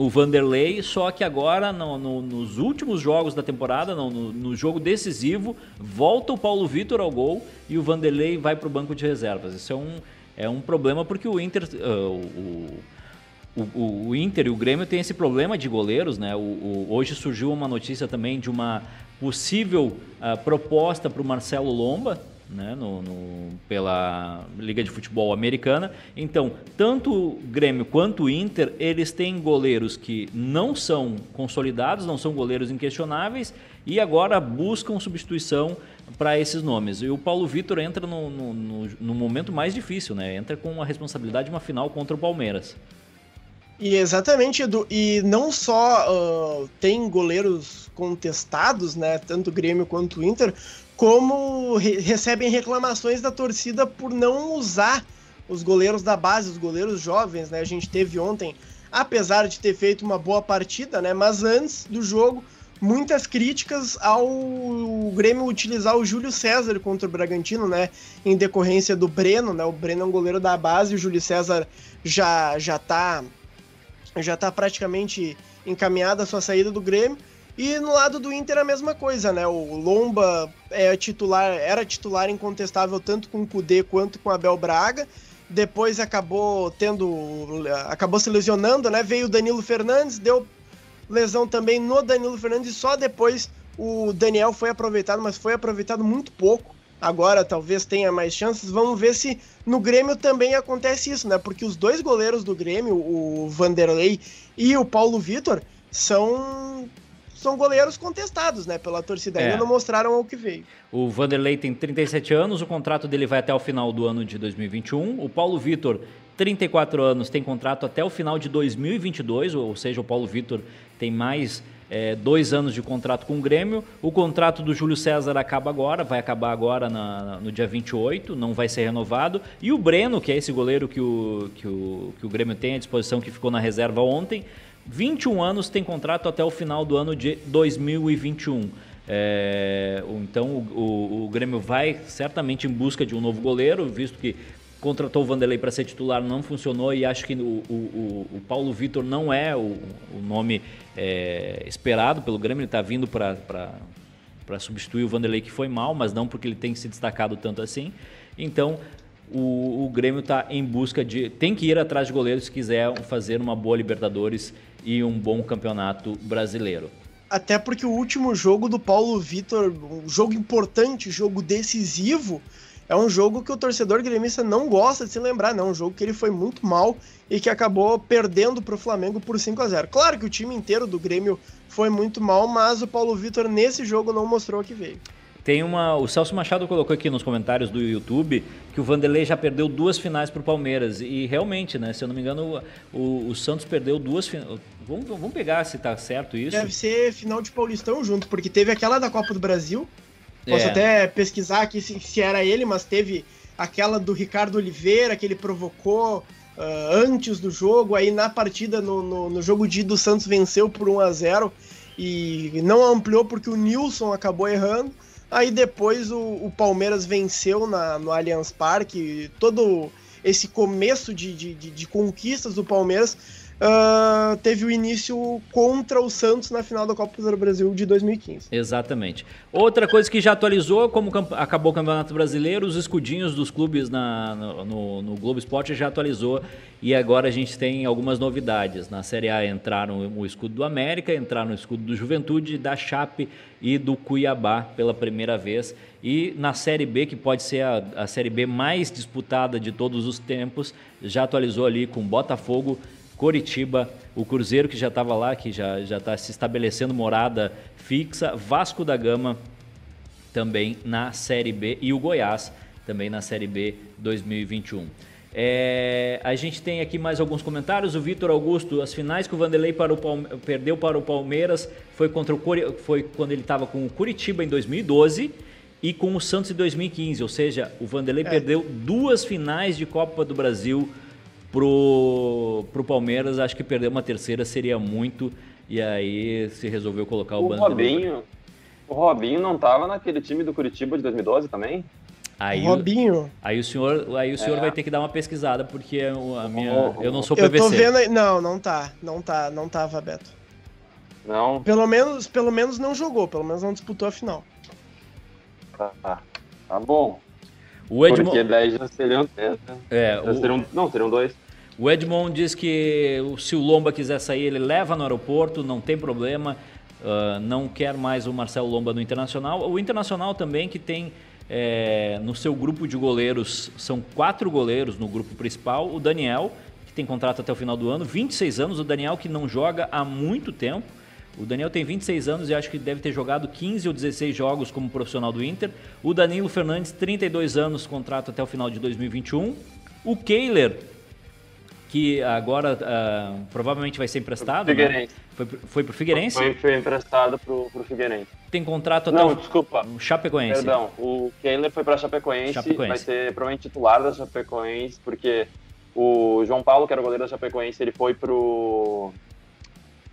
S1: o Vanderlei, só que agora, no, no, nos últimos jogos da temporada, no, no, jogo decisivo, volta o Paulo Vitor ao gol e o Vanderlei vai para o banco de reservas. Isso é um, é um problema porque o Inter. Uh, o, o, o, Inter e o Grêmio têm esse problema de goleiros, né? O, hoje surgiu uma notícia também de uma possível uh, proposta para o Marcelo Lomba, né, no, no, pela Liga de Futebol Americana. Então, tanto o Grêmio quanto o Inter, eles têm goleiros que não são consolidados, não são goleiros inquestionáveis e agora buscam substituição para esses nomes. E o Paulo Vitor entra no, no, no, momento mais difícil, né? Entra com a responsabilidade de uma final contra o Palmeiras.
S2: E exatamente, Edu. E não só uh, tem goleiros contestados, né? Tanto o Grêmio quanto o Inter, como re recebem reclamações da torcida por não usar os goleiros da base, os goleiros jovens, né? A gente teve ontem, apesar de ter feito uma boa partida, né? Mas antes do jogo, muitas críticas ao Grêmio utilizar o Júlio César contra o Bragantino, né? Em decorrência do Breno, né? O Breno é um goleiro da base, o Júlio César já já tá já tá praticamente encaminhada a sua saída do Grêmio. E no lado do Inter a mesma coisa, né? O Lomba é titular, era titular incontestável tanto com o Cudê quanto com Abel Braga. Depois acabou tendo. acabou se lesionando, né? Veio o Danilo Fernandes, deu lesão também no Danilo Fernandes só depois o Daniel foi aproveitado, mas foi aproveitado muito pouco. Agora talvez tenha mais chances. Vamos ver se no Grêmio também acontece isso, né? Porque os dois goleiros do Grêmio, o Vanderlei e o Paulo Vitor, são são goleiros contestados, né, pela torcida. É. Ainda não mostraram o que veio.
S1: O Vanderlei tem 37 anos, o contrato dele vai até o final do ano de 2021. O Paulo Vitor, 34 anos, tem contrato até o final de 2022, ou seja, o Paulo Vitor tem mais é, dois anos de contrato com o Grêmio. O contrato do Júlio César acaba agora, vai acabar agora na, no dia 28, não vai ser renovado. E o Breno, que é esse goleiro que o, que o, que o Grêmio tem à disposição, que ficou na reserva ontem, 21 anos tem contrato até o final do ano de 2021. É, então o, o, o, Grêmio vai certamente em busca de um novo goleiro, visto que contratou o Vanderlei para ser titular, não funcionou e acho que o, o, o Paulo Vitor não é o, nome é, esperado pelo Grêmio, ele está vindo para substituir o Vanderlei que foi mal, mas não porque ele tem se destacado tanto assim. Então o, o Grêmio está em busca de. tem que ir atrás de goleiros se quiser fazer uma boa Libertadores e um bom campeonato brasileiro.
S2: Até porque o último jogo do Paulo Vitor, um jogo importante, jogo decisivo, é um jogo que o torcedor gremista não gosta de se lembrar, não. Um jogo que ele foi muito mal e que acabou perdendo para o Flamengo por 5 a 0 Claro que o time inteiro do Grêmio foi muito mal, mas o Paulo Vitor nesse jogo não mostrou que veio.
S1: Tem uma. O Celso Machado colocou aqui nos comentários do YouTube que o Vanderlei já perdeu duas finais para o Palmeiras. E realmente, né? Se eu não me engano, o, o Santos perdeu duas finais. Vamos, vamos pegar se tá certo isso.
S2: Deve ser final de Paulistão junto, porque teve aquela da Copa do Brasil. Posso é. até pesquisar aqui se, se, era ele, mas teve aquela do Ricardo Oliveira que ele provocou uh, antes do jogo. Aí na partida, no, no, no jogo de do Santos venceu por 1 a 0 e não ampliou porque o Nilson acabou errando. Aí depois o, o Palmeiras venceu na, no Allianz Parque. Todo esse começo de, de, de, de conquistas do Palmeiras uh, teve o início contra o Santos na final da Copa do Brasil de 2015.
S1: Exatamente. Outra coisa que já atualizou, como acabou o Campeonato Brasileiro, os escudinhos dos clubes na, no, no Globo Esporte já atualizou e agora a gente tem algumas novidades. Na Série A entraram o escudo do América, entraram o escudo do Juventude, da Chape e do Cuiabá pela primeira vez. E na Série B, que pode ser a, a Série B mais disputada de todos os tempos, já atualizou ali com Botafogo, Coritiba, o Cruzeiro que já estava lá, que já está se estabelecendo morada fixa, Vasco da Gama também na Série B e o Goiás também na Série B 2021. É, a gente tem aqui mais alguns comentários. O Vitor Augusto, as finais que o Vanderlei para o Palme perdeu para o Palmeiras foi contra o foi quando ele estava com o Curitiba em 2012 e com o Santos em 2015. Ou seja, o Vanderlei
S2: É.
S1: perdeu duas finais de Copa do Brasil pro, pro Palmeiras. Acho que perder uma terceira seria muito. E aí se resolveu colocar o,
S3: O
S1: Vanderlei.
S3: Robinho, o Robinho não tava naquele time do Curitiba de 2012 também?
S1: Aí,
S2: Robinho.
S1: aí o senhor, aí o senhor
S3: É.
S1: vai ter que dar uma pesquisada, porque o- a minha,
S3: Oh,
S1: eu não sou
S2: Eu
S1: PVC.
S2: tô vendo aí. Não, não tá. Não tá, não tava, Beto.
S3: Não?
S2: Pelo menos, pelo menos não jogou, pelo menos não disputou a final.
S3: Tá, tá. Tá bom.
S1: O Edmond,
S3: Porque daí já seriam três, né?
S1: é, o,
S3: seriam, não, seriam dois.
S1: O Edmond diz que se o Lomba quiser sair, ele leva no aeroporto, não tem problema. ah, não quer mais o Marcelo Lomba no Internacional. O Internacional também que tem é, no seu grupo de goleiros, são quatro goleiros no grupo principal. O Daniel, que tem contrato até o final do ano, 26 anos. O Daniel que não joga há muito tempo. O Daniel tem 26 anos e acho que deve ter jogado 15 ou 16 jogos como profissional do Inter. O Danilo Fernandes, 32 anos, contrato até o final de 2021. O Kehler, que agora ah, provavelmente vai ser emprestado. Né?
S3: Figueirense.
S1: Foi, pro- foi pro Figueirense.
S3: Foi, foi emprestado pro, pro Figueirense.
S1: Tem contrato até
S3: Não,
S1: o
S3: desculpa.
S1: o Chapecoense.
S3: Perdão, o Kehler foi pra Chapecoense,
S1: Chapecoense.
S3: vai ser provavelmente titular da Chapecoense, porque o João Paulo, que era o goleiro da Chapecoense, ele foi pro.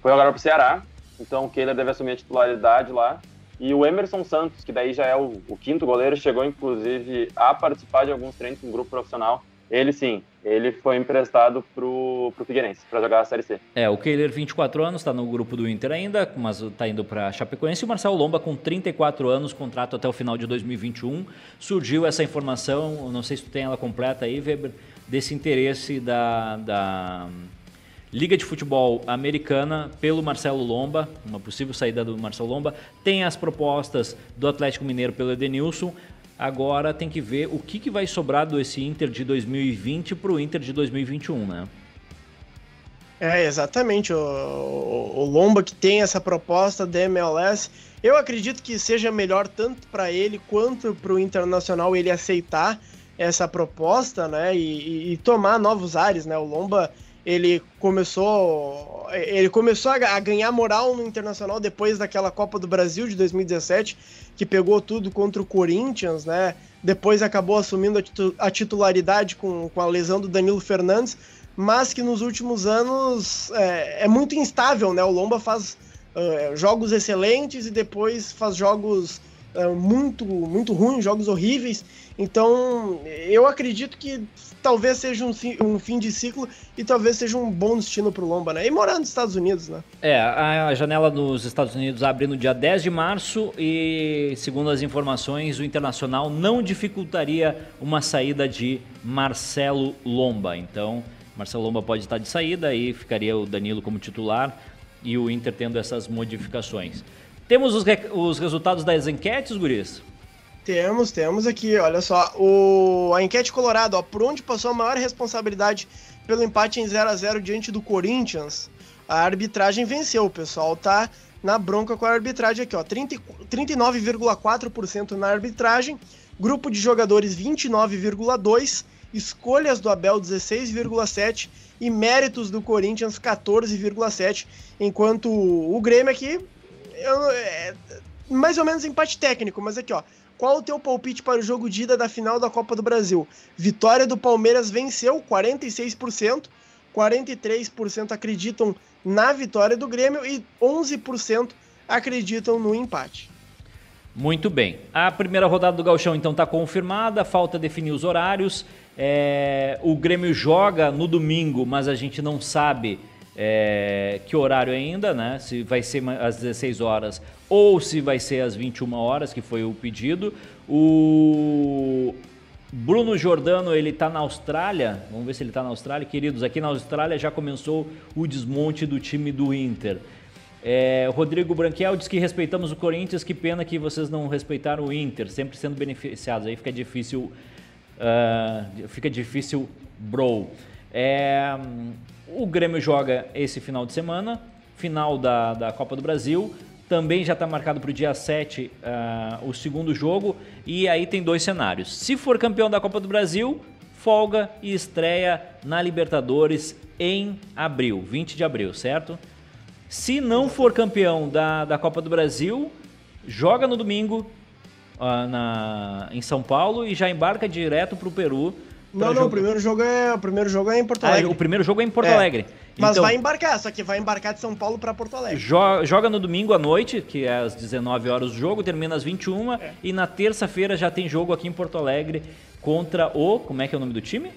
S3: Foi agora pro Ceará, então o Kehler deve assumir a titularidade lá. E o Emerson Santos, que daí já é o, o quinto goleiro, chegou inclusive a participar de alguns treinos com o grupo profissional. Ele sim, ele foi emprestado pro, pro Figueirense, pra jogar a Série C.
S1: É, o Kehler, 24 anos, está no grupo do Inter ainda, mas está indo para Chapecoense. E o Marcelo Lomba, com 34 anos, contrato até o final de 2021. Surgiu essa informação, não sei se tu tem ela completa aí, Weber, desse interesse da, da Liga de Futebol Americana pelo Marcelo Lomba, uma possível saída do Marcelo Lomba. Tem as propostas do Atlético Mineiro pelo Edenilson. Agora tem que ver o que, que vai sobrar desse Inter de 2020 para o Inter de 2021, né?
S2: É, exatamente. O, o, o Lomba que tem essa proposta da MLS, eu acredito que seja melhor tanto para ele quanto para o Internacional ele aceitar essa proposta, né? E, e- e tomar novos ares, né? O Lomba ele começou ele começou a, ganhar moral no Internacional depois daquela Copa do Brasil de 2017 que pegou tudo contra o Corinthians, né? Depois acabou assumindo a, titu- a titularidade com, com a lesão do Danilo Fernandes mas que nos últimos anos é, é muito instável, né? O Lomba faz é, jogos excelentes e depois faz jogos é, muito, muito ruins, jogos horríveis. Então, eu acredito que talvez seja um, um fim de ciclo e talvez seja um bom destino pro Lomba, né? E morar nos Estados Unidos, né?
S1: É, a a janela nos Estados Unidos abre no dia 10 de março e, segundo as informações, o Internacional não dificultaria uma saída de Marcelo Lomba. Então, Marcelo Lomba pode estar de saída e ficaria o Danilo como titular e o Inter tendo essas modificações. Temos os, os resultados das enquetes, guris?
S2: Temos, temos aqui, olha só, o, a enquete colorada, ó, por onde passou a maior responsabilidade pelo empate em 0 a 0 diante do Corinthians? A arbitragem venceu, o pessoal tá na bronca com a arbitragem aqui, ó, 30 39,4% na arbitragem, grupo de jogadores 29,2, escolhas do Abel 16,7 e méritos do Corinthians 14,7, enquanto o Grêmio aqui eu- é, mais ou menos empate técnico, mas aqui ó, qual o teu palpite para o jogo de ida da final da Copa do Brasil? Vitória do Palmeiras venceu 46%, 43% acreditam na vitória do Grêmio e 11% acreditam no empate.
S1: Muito bem. A primeira rodada do Gauchão então está confirmada, falta definir os horários. É, o Grêmio joga no domingo, mas a gente não sabe é, que horário ainda, né? Se vai ser às 16 horas ou se vai ser às 21 horas, que foi o pedido. O Bruno Jordano, ele tá na Austrália. Vamos ver se ele tá na Austrália. Queridos, aqui na Austrália já começou o desmonte do time do Inter. É, Rodrigo Branquiel diz que respeitamos o Corinthians, que pena que vocês não respeitaram o Inter, sempre sendo beneficiados. Aí fica difícil, ah, fica difícil, bro. É, o Grêmio joga esse final de semana, final da, da Copa do Brasil. Também já está marcado para o dia 7 ah, o segundo jogo. E aí tem dois cenários. Se for campeão da Copa do Brasil, folga e estreia na Libertadores em abril, 20 de abril, certo? Se não for campeão da, da Copa do Brasil, joga no domingo uh, na, em São Paulo e já embarca direto para o Peru.
S2: Não, não, o primeiro jogo é o primeiro jogo é em Porto
S1: ah,
S2: Alegre.
S1: Ah, o primeiro jogo é em Porto é. Alegre.
S2: Mas então, vai embarcar, só que vai embarcar de São Paulo para Porto Alegre.
S1: Joga, joga, no domingo à noite, que é às 19 horas o jogo, termina às 21 é. e na terça-feira já tem jogo aqui em Porto Alegre contra o, como é que é o nome do time?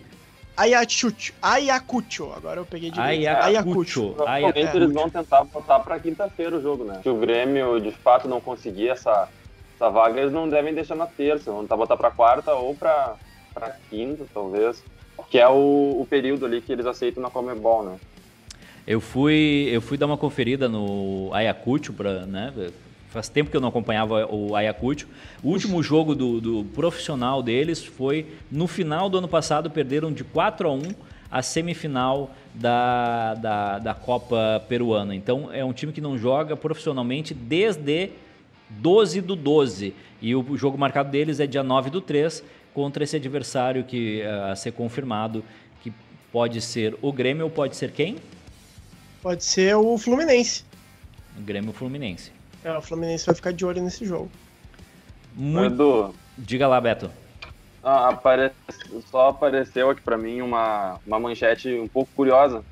S2: Ayacucho. Ayacucho. Agora eu peguei de
S1: Ayacucho.
S3: Ayacucho. eles vão tentar botar para quinta-feira o jogo, né? Se o Grêmio de fato não conseguir essa, essa vaga, eles não devem deixar na terça. Vão tentar botar para quarta ou para quinta, talvez. Que é o, o período ali que eles aceitam na Comebol, né?
S1: Eu fui, eu fui dar uma conferida no Ayacucho para, né, Faz tempo que eu não acompanhava o Ayacucho. O último jogo do, do, profissional deles foi no final do ano passado, perderam de 4 a 1 a semifinal da, da, da Copa Peruana. Então é um time que não joga profissionalmente desde 12 do 12. E o jogo marcado deles é dia 9 do 3 contra esse adversário que eh, a ser confirmado, que pode ser o Grêmio ou pode ser quem?
S2: Pode ser o Fluminense.
S1: O Grêmio Fluminense.
S2: É, o Fluminense vai ficar de olho nesse jogo.
S1: Muito. Edu, Diga lá, Beto.
S3: Ah, apare... Só apareceu aqui para mim uma, uma manchete um pouco curiosa,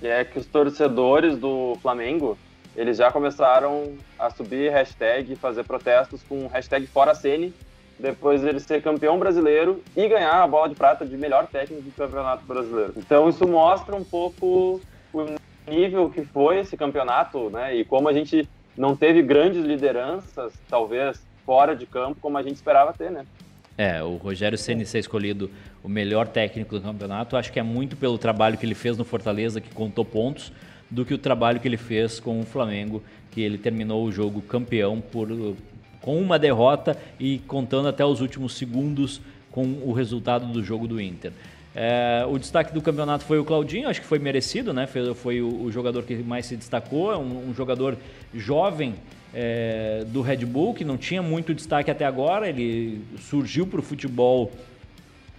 S3: que é que os torcedores do Flamengo eles já começaram a subir hashtag, fazer protestos com hashtag fora Sene, depois ele ser campeão brasileiro e ganhar a bola de prata de melhor técnico do campeonato brasileiro. Então isso mostra um pouco o nível que foi esse campeonato, né? E como a gente não teve grandes lideranças, talvez fora de campo, como a gente esperava ter, né?
S1: É, o Rogério Ceni ser escolhido o melhor técnico do campeonato, acho que é muito pelo trabalho que ele fez no Fortaleza, que contou pontos, do que o trabalho que ele fez com o Flamengo, que ele terminou o jogo campeão por, com uma derrota e contando até os últimos segundos com o resultado do jogo do Inter. É, o destaque do campeonato foi o Claudinho, acho que foi merecido, né? Foi, foi o, o, jogador que mais se destacou, é um, um jogador jovem é, do Red Bull, que não tinha muito destaque até agora, ele surgiu para o futebol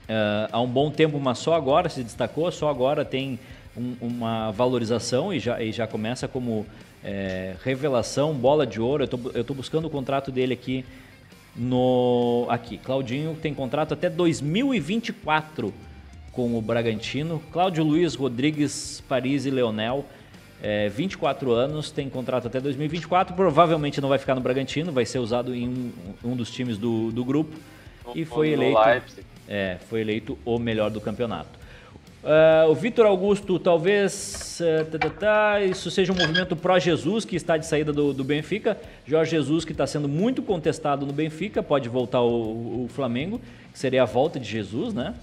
S1: é, há um bom tempo, mas só agora se destacou, só agora tem um, uma valorização e já, e já começa como é, revelação, bola de ouro. Eu estou buscando o contrato dele aqui no. Aqui, Claudinho tem contrato até 2024 com o Bragantino. Cláudio Luiz Rodrigues Paris e Leonel, é, 24 anos, tem contrato até 2024. Provavelmente não vai ficar no Bragantino, vai ser usado em um, um dos times do, do grupo. E foi eleito, é, foi eleito o melhor do campeonato. Uh, o Vitor Augusto, talvez uh, tá, tá, tá, isso seja um movimento pró-Jesus que está de saída do, do Benfica. Jorge Jesus, que está sendo muito contestado no Benfica, pode voltar ao, ao Flamengo, que seria a volta de Jesus, né?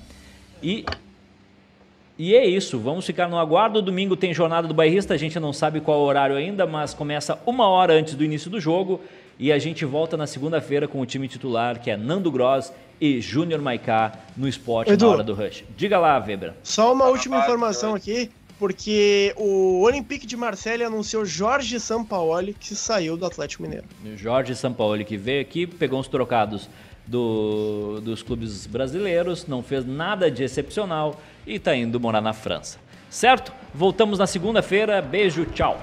S1: E e é isso, vamos ficar no aguardo. Domingo tem jornada do bairrista, a gente não sabe qual horário ainda, mas começa uma hora antes do início do jogo. E a gente volta na segunda-feira com o time titular, que é Nando Gross e Júnior Maicá no esporte Edu, na hora do rush. Diga lá, Weber.
S2: Só uma última informação aqui, porque o Olympique de Marseille anunciou Jorge Sampaoli, que saiu do Atlético Mineiro.
S1: Jorge Sampaoli, que veio aqui, pegou uns trocados do, dos clubes brasileiros, não fez nada de excepcional e está indo morar na França. Certo? Voltamos na segunda-feira. Beijo, tchau.